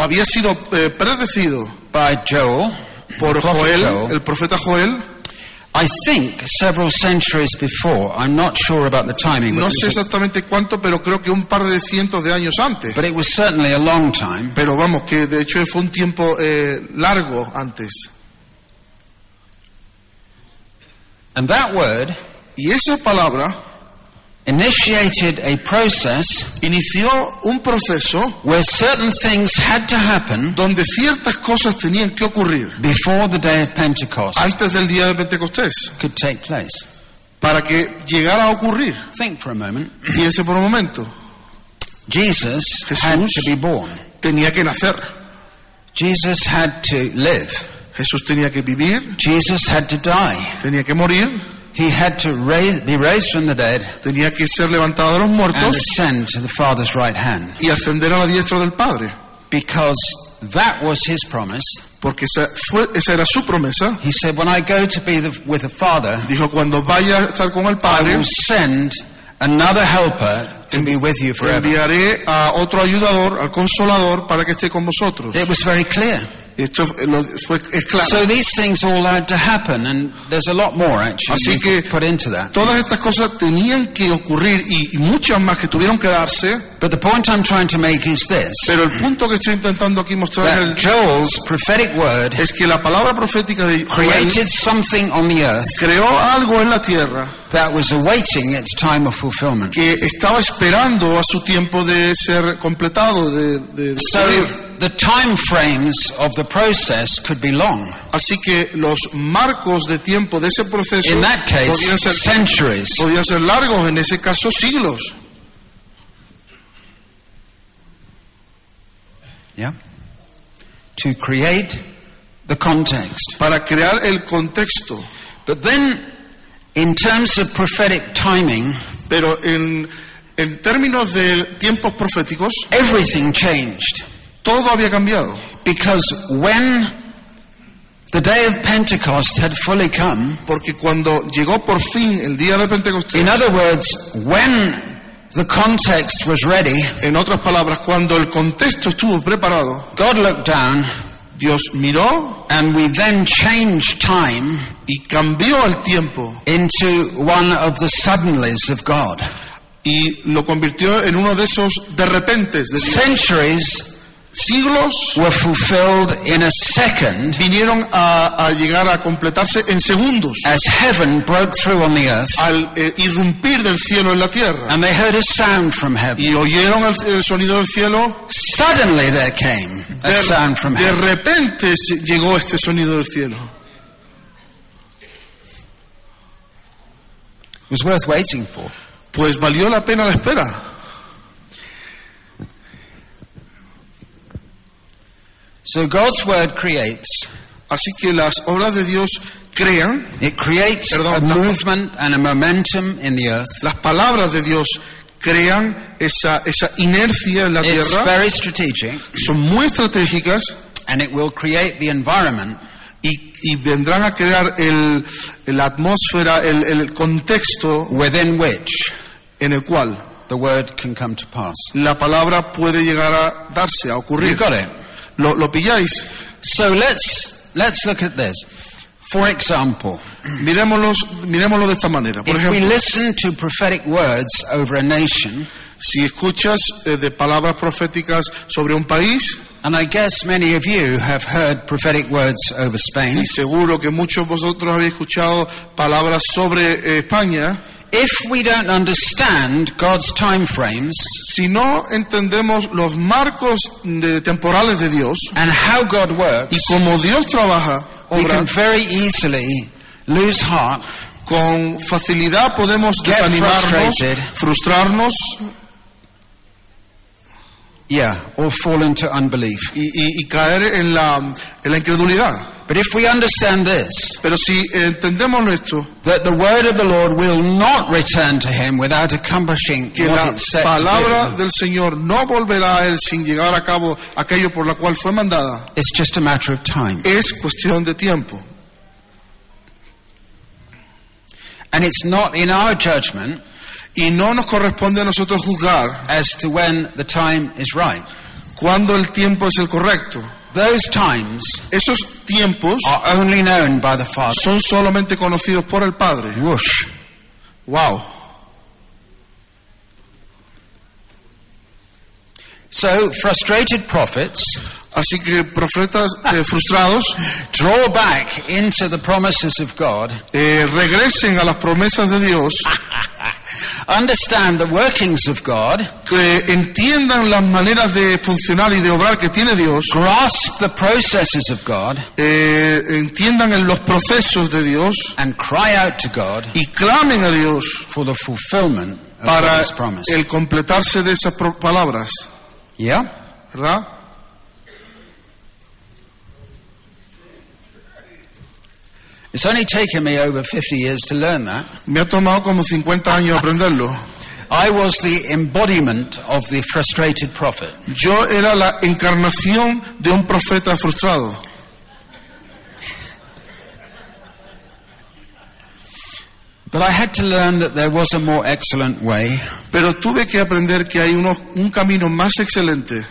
había sido eh, predecido by Joel, por Joel, Joel. el profeta Joel. I think several centuries before. I'm not sure about the timing, No but, sé it was a- exactamente cuánto, pero creo que un par de cientos de años antes. but it was certainly a long time. Pero vamos, que de hecho fue un tiempo eh, largo antes. And that word Y esa palabra initiated a process inició un proceso where certain things had to happen donde ciertas cosas tenían que ocurrir before the day of Pentecost antes del día de Pentecostés could take place. para que llegara a ocurrir. Think for a moment. Piense por un momento. Jesus Jesús. had to be born. Tenía que nacer. Jesus had to live. Jesús tenía que vivir, Jesus had to die. tenía que morir, He had to raise, be raised from the dead tenía que ser levantado de los and muertos ascend to the Father's right hand. y ascender a la diestra del Padre. Because that was his promise. Porque esa, fue, esa era su promesa. He said, When I go to be the, with the Father, Dijo, cuando vaya a estar con el I Padre, will send another helper to be with you forever. enviaré a otro ayudador, al consolador, para que esté con vosotros. It was very clear. Esto fue, es claro. So these things all had to happen, and there's a lot more actually Así que put into that. todas estas cosas tenían que ocurrir y muchas más que tuvieron que darse, But the point I'm trying to make is this: pero el punto que estoy intentando aquí mostrar el- Joel's prophetic word es que la palabra profética de Joel created something on the earth creó algo en la tierra that was awaiting its time of fulfillment. que estaba esperando a su tiempo de ser completado, de, de- de So the time frames of the process could be long. Así que los marcos de tiempo de ese proceso In that case, podían ser, centuries. podían ser largos, en ese caso siglos. Yeah? To create the context. para crear el contexto. But then, in terms of prophetic timing, Pero en, en términos de tiempos proféticos, everything changed. todo había cambiado. Because when the day of Pentecost had fully come, Porque cuando llegó por fin el día de Pentecostés, in other words, when the context was ready, en otras palabras, cuando el contexto estuvo preparado, God looked down Dios miró and we then changed time y cambió el tiempo into one of the suddenlies of God. y lo convirtió en uno de esos de repentes de Dios. Centuries Siglos were fulfilled in a second vinieron a, a llegar a completarse en segundos as heaven broke through on the earth al eh, irrumpir del cielo en la tierra. and they heard a sound from heaven. Y oyeron el, el sonido del cielo Suddenly there came a De, sound from de heaven. repente se- llegó este sonido del cielo. It was worth waiting for. Pues valió la pena la espera. So God's word creates. Así que las obras de Dios crean, It creates Perdón, a movement and a momentum in the earth. las palabras de Dios crean esa, esa inercia en la It's tierra, very strategic son muy estratégicas and it will create the environment y, y vendrán a crear el, la atmósfera, el, el contexto within which en el cual the word can come to pass. la palabra puede llegar a darse, a ocurrir. You got it? ¿Lo, lo pilláis? So let's let's look at this. For example, Miremoslos, miremoslo de esta manera. Por if we ejemplo, listen to prophetic words over a nation, si escuchas eh, de palabras proféticas sobre un país, and I guess many of you have heard prophetic words over Spain, y seguro que muchos de vosotros habéis escuchado palabras sobre eh, España, if we don't understand God's time frames si no entendemos los marcos de- temporales de Dios and how God works, y cómo Dios trabaja, we can very easily lose heart con facilidad podemos desanimarnos, frustrarnos Yeah, or fall into unbelief. y, y- y caer en la, en la incredulidad. But if we understand this, Pero si entendemos esto, that the word of the Lord will not return to him without accomplishing que what la it's set palabra to do, del Señor no volverá a Él sin llegar a cabo aquello por la cual fue mandada, it's just a matter of time. es cuestión de tiempo. And it's not in our judgment Y no nos corresponde a nosotros juzgar as to when the time is right. cuándo el tiempo es el correcto. Those times Esos tiempos are only known by the Father. son solamente conocidos por el Padre. Whoosh. Wow. So, frustrated prophets Así que profetas eh, frustrados draw back into the promises of God, eh, regresen a las promesas de Dios, understand the workings of God, que entiendan las maneras de funcionar y de obrar que tiene Dios, grasp the processes of God, eh, entiendan en los procesos de Dios and cry out to God y clamen a Dios for the fulfillment of para God's promise. el completarse de esas palabras, Yeah? ¿verdad? It's only taken me over 50 years to learn that. Me ha tomado como 50 años aprenderlo. I was the embodiment of the frustrated prophet. Yo era la encarnación de un profeta frustrado. But I had to learn that there was a more excellent way, Pero tuve que aprender que hay uno- un camino más excelente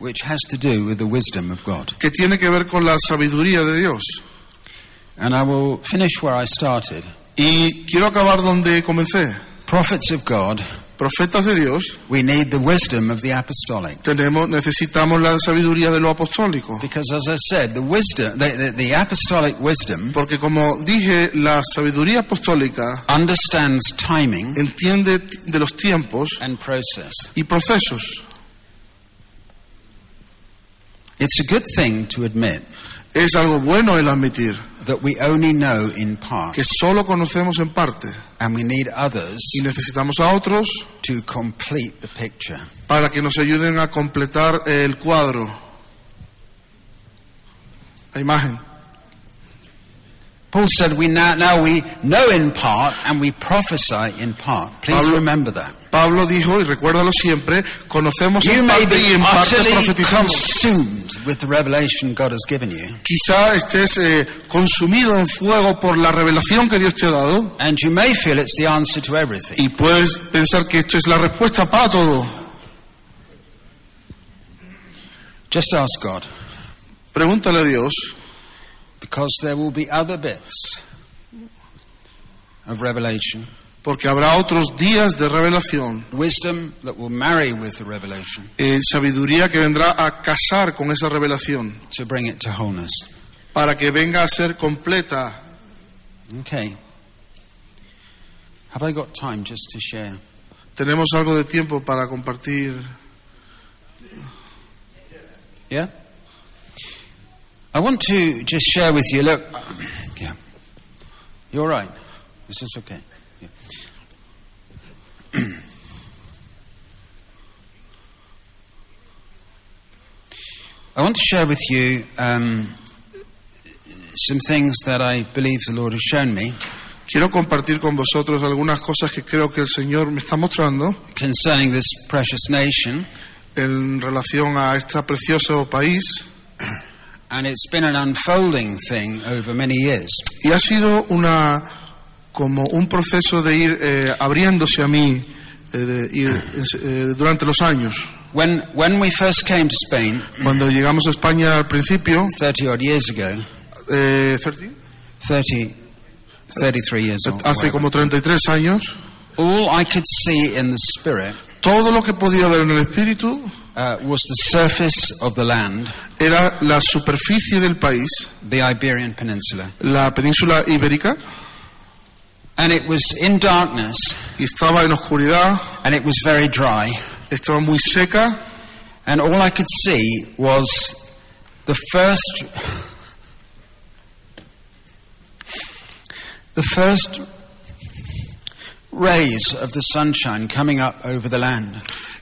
which has to do with the wisdom of God. que tiene que ver con la sabiduría de Dios. And I will finish where I started. Y quiero acabar donde comencé. Prophets of God, Profetas de Dios, we need the wisdom of the apostolic. tenemos, necesitamos la sabiduría de lo apostólico. Because as I said, the wisdom, the, the, the apostolic wisdom Porque como dije, la sabiduría apostólica understands timing entiende de los tiempos and process. y procesos. It's a good thing to admit Es algo bueno el admitir that we only know in part que solo conocemos en parte and we need others y necesitamos a otros to complete the picture. para que nos ayuden a completar el cuadro, la imagen. Paul said we now, now we know in part and we prophesy in part. Please Pablo- remember that. Pablo dijo, y recuérdalo siempre, conocemos You en may parte y be en parte profetizamos. consumed with the revelation God has given you, Quizá estés eh, consumido en fuego por la revelación que Dios te ha dado and you may feel it's the answer to everything. y puedes pensar que esto es la respuesta para todo. Just ask God, Pregúntale a Dios, because there will be other bits of revelation, porque habrá otros días de revelación, wisdom that will marry with the revelation eh, sabiduría que vendrá a casar con esa revelación to bring it to wholeness. para que venga a ser completa. Okay. Have I got time just to share? Tenemos algo de tiempo para compartir. Yeah? I want to just share with you. Look, yeah. You're right. This is okay. Yeah. I want to share with you um, some things that I believe the Lord has shown me Quiero compartir con vosotros algunas cosas que creo que el Señor me está mostrando concerning this precious nation. en relación a este precioso país. And it's been an unfolding thing over many years. Y ha sido una como un proceso de ir eh, abriéndose a mí eh, de ir, eh, durante los años. When, when we first came to Spain, Cuando llegamos a España al principio, 30 odd years ago, eh, 30, 30, 33 years old, hace como 33 años, all I could see in the spirit todo lo que podía ver en el espíritu uh, was the surface of the land, era la superficie del país, the Iberian Peninsula. la península ibérica, And it was in darkness, y estaba en oscuridad, and it was very dry. estaba muy seca, And all I could see was the first. The first rays of the sunshine coming up over the land.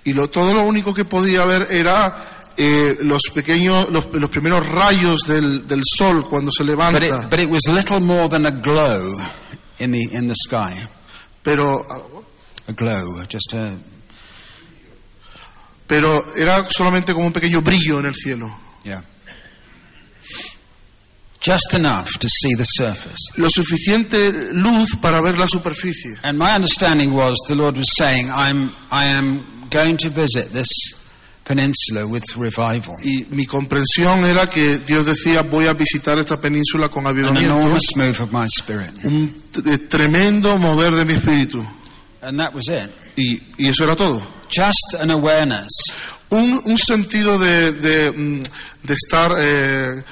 Y lo, todo lo único que podía ver era eh, los pequeños, los, los primeros rayos del, del sol cuando se But levanta. it, but it was little more than a glow in the, in the sky. pero, A glow, just a. pero era solamente como un pequeño brillo en el cielo. Yeah. Just enough to see the surface. Lo suficiente luz para ver la superficie. And my understanding was the Lord was saying, I'm, I am going to visit this peninsula with revival. Y mi comprensión era que Dios decía, voy a visitar esta península con An avivamiento, enormous move of my spirit. un t- tremendo mover de mi espíritu. And that was it. Y, y eso era todo. Just an awareness Un, un sentido de, de, mm, de estar eh,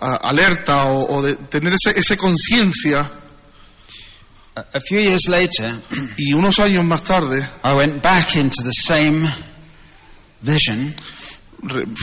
alerta o, o de tener ese, conciencia. A few years later, Y unos años más tarde I went back into the same vision,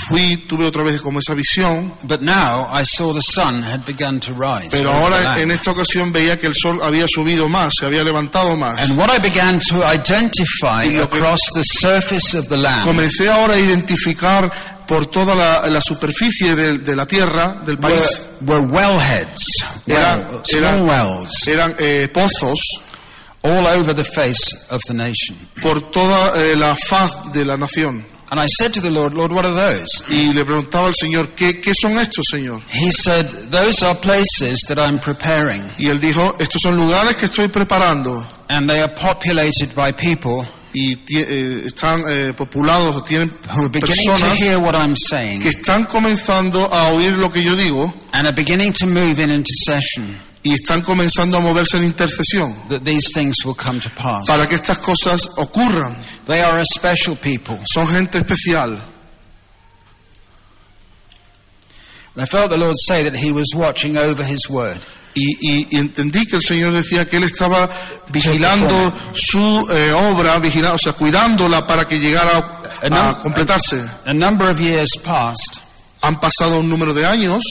fui, tuve otra vez como esa visión, but now I saw the sun had begun to rise. pero ahora en esta ocasión veía que el sol había subido más, se había levantado más. And what I began to identify Y lo que- across the surface of the land Comencé ahora a identificar por toda la, la superficie de, de la tierra, del were, país, were wellheads, Eran- well, small eran- wells, eran eh, pozos all over the face of the nation. por toda eh, la faz de la nación. And I said to the Lord, Lord, what are those? Y le preguntaba al Señor, ¿qué, qué son estos, Señor? He said, Those are places that I'm preparing, Y él dijo, estos son lugares que estoy preparando. And they are populated by people y eh, están eh, populados o tienen who are beginning to personas hear what I'm saying. que están comenzando a oír lo que yo digo. And are beginning to move in intercession y están comenzando a moverse en intercesión that these things will come to pass. para que estas cosas ocurran. They are a special people. Son gente especial. I felt the Lord say that He was watching over His word. Y, y- y entendí que el Señor decía que Él estaba vigilando su eh, obra, vigilando, o sea, cuidándola para que llegara a, a completarse. A number of years passed, Han pasado un número de años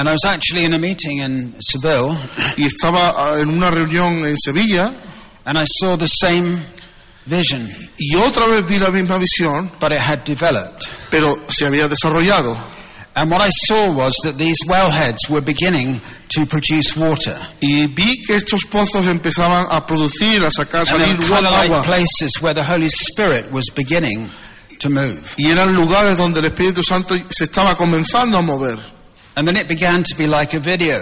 and I was actually in a meeting in Seville, y estaba ah, en una reunión en Sevilla and I saw the same vision, y otra vez vi la misma visión, but it had developed. pero se había desarrollado. And what I saw was that these wellheads were beginning to produce water. Y vi que estos pozos empezaban a producir, a sacar, salir of like agua. places where the Holy Spirit was beginning to move. Y eran lugares donde el Espíritu Santo se estaba comenzando a mover. And then it began to be like a video.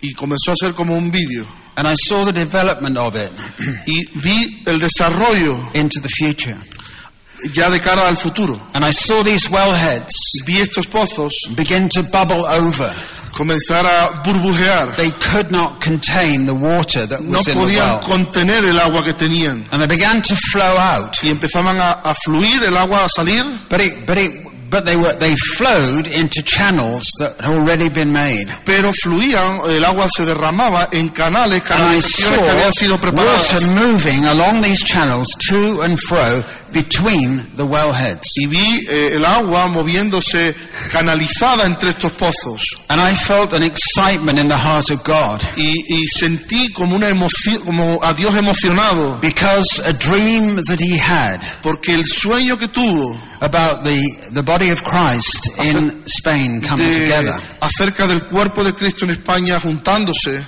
Y comenzó a ser como un vídeo. And I saw the development of it Y vi el desarrollo into the future. ya de cara al futuro. And I saw these wellheads Vi estos pozos begin to bubble over. comenzar a burbujear. They could not contain the water that No was in the podían well. contener el agua que tenían. And they began to flow out. Y empezaban a, a fluir el agua, a salir. But it, but it, but they were, they flowed into channels that had already been made. Pero fluían, el agua se derramaba en canales, And I canalizaciones que habían sido saw preparadas. water moving along these channels to and fro between the wellheads. Y vi eh, el agua moviéndose canalizada entre estos pozos. And I felt an excitement in the heart of God. Y, y sentí como una emoción, como a Dios emocionado, because a dream that he had porque el sueño que tuvo about the, the body of Christ in Spain coming de- together, acerca del cuerpo de Cristo en España juntándose,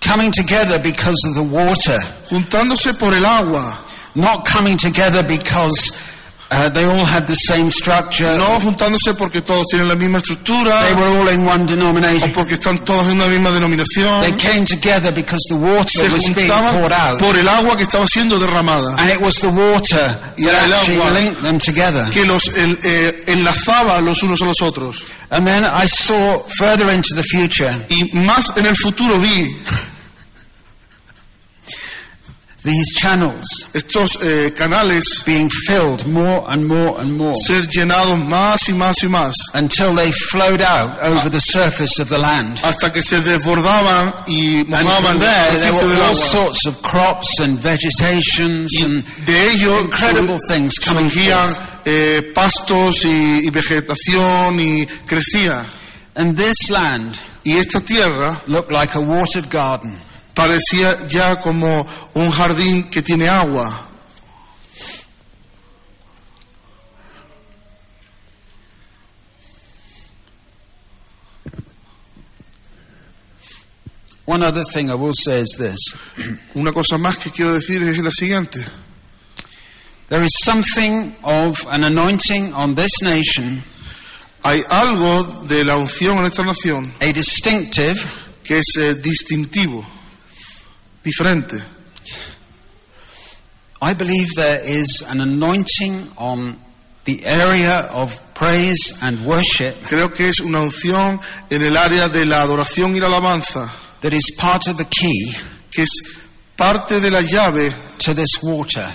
coming together because of the water, juntándose por el agua, not coming together because uh, they all had the same structure, no juntándose porque todos tienen la misma estructura they were all in one o denomination. porque están todos en una misma They denominación, came together because the water se was being poured out. por el agua que estaba siendo derramada, And it was the water Y that el actually agua linked them together. que los el- eh, enlazaba los unos a los otros. And then I saw further into the future Y más en el futuro vi these channels estos eh, canales being filled more and more and more ser llenados más y más y más until they flowed out over the surface of the land. hasta que se desbordaban y mojaban there, there were all agua. sorts of crops and vegetations Y and de ello incredible things coming surgían eh, pastos y, y vegetación y crecía. And this land Y esta tierra looked like a watered garden. Parecía ya como un jardín que tiene agua. One other thing I will say is this. Una cosa más que quiero decir es la siguiente. There is something of an anointing on this nation, Hay algo de la unción en esta nación a distinctive que es eh, distintivo, diferente. I believe there is an anointing on the area of praise and worship Creo que es una unción en el área de la adoración y la alabanza, that is part of the key que es parte de la llave to this water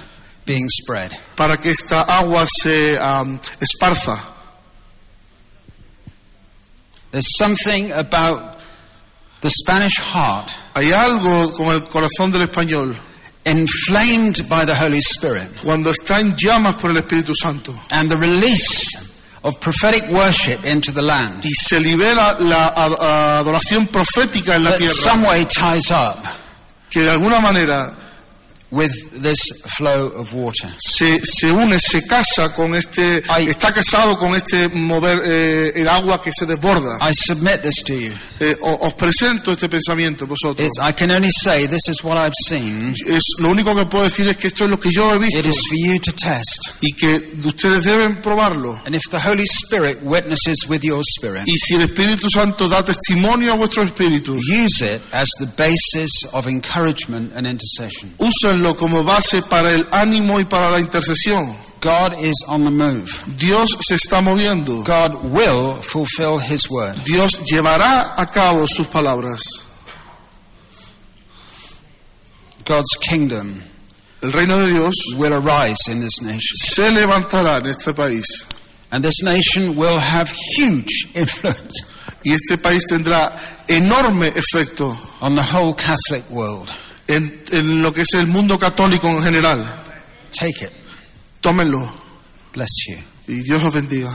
being spread. para que esta agua se am, esparza. There's something about the Spanish heart Hay algo con el corazón del español. Inflamed by the Holy Spirit. Cuando está en llamas por el Espíritu Santo. And the release of prophetic worship into the land. Y se libera la ad- adoración profética en la tierra. some way ties up que de alguna manera with this flow of water. se, se une, se casa con este, Ay. está casado con este mover eh, el agua que se desborda. I submit this to you. Eh, o- os presento este pensamiento vosotros. It's, I can only say this is what I've seen. Es, lo único que puedo decir es que esto es lo que yo he visto It is for you to test. y que ustedes deben probarlo. And if the Holy Spirit witnesses with your spirit, Y si el Espíritu Santo da testimonio a vuestros espíritus, use it as the basis of encouragement and intercession. Úsenlo como base para el ánimo y para la intercesión. God is on the move. Dios se está moviendo. God will fulfill His word. Dios llevará a cabo sus palabras. God's kingdom El reino de Dios will arise in this nation. se levantará en este país And this nation will have huge influence y este país tendrá enorme efecto on the whole Catholic world. En, en lo que es el mundo católico en general. Take it. Tómenlo Bless you. y Dios os bendiga.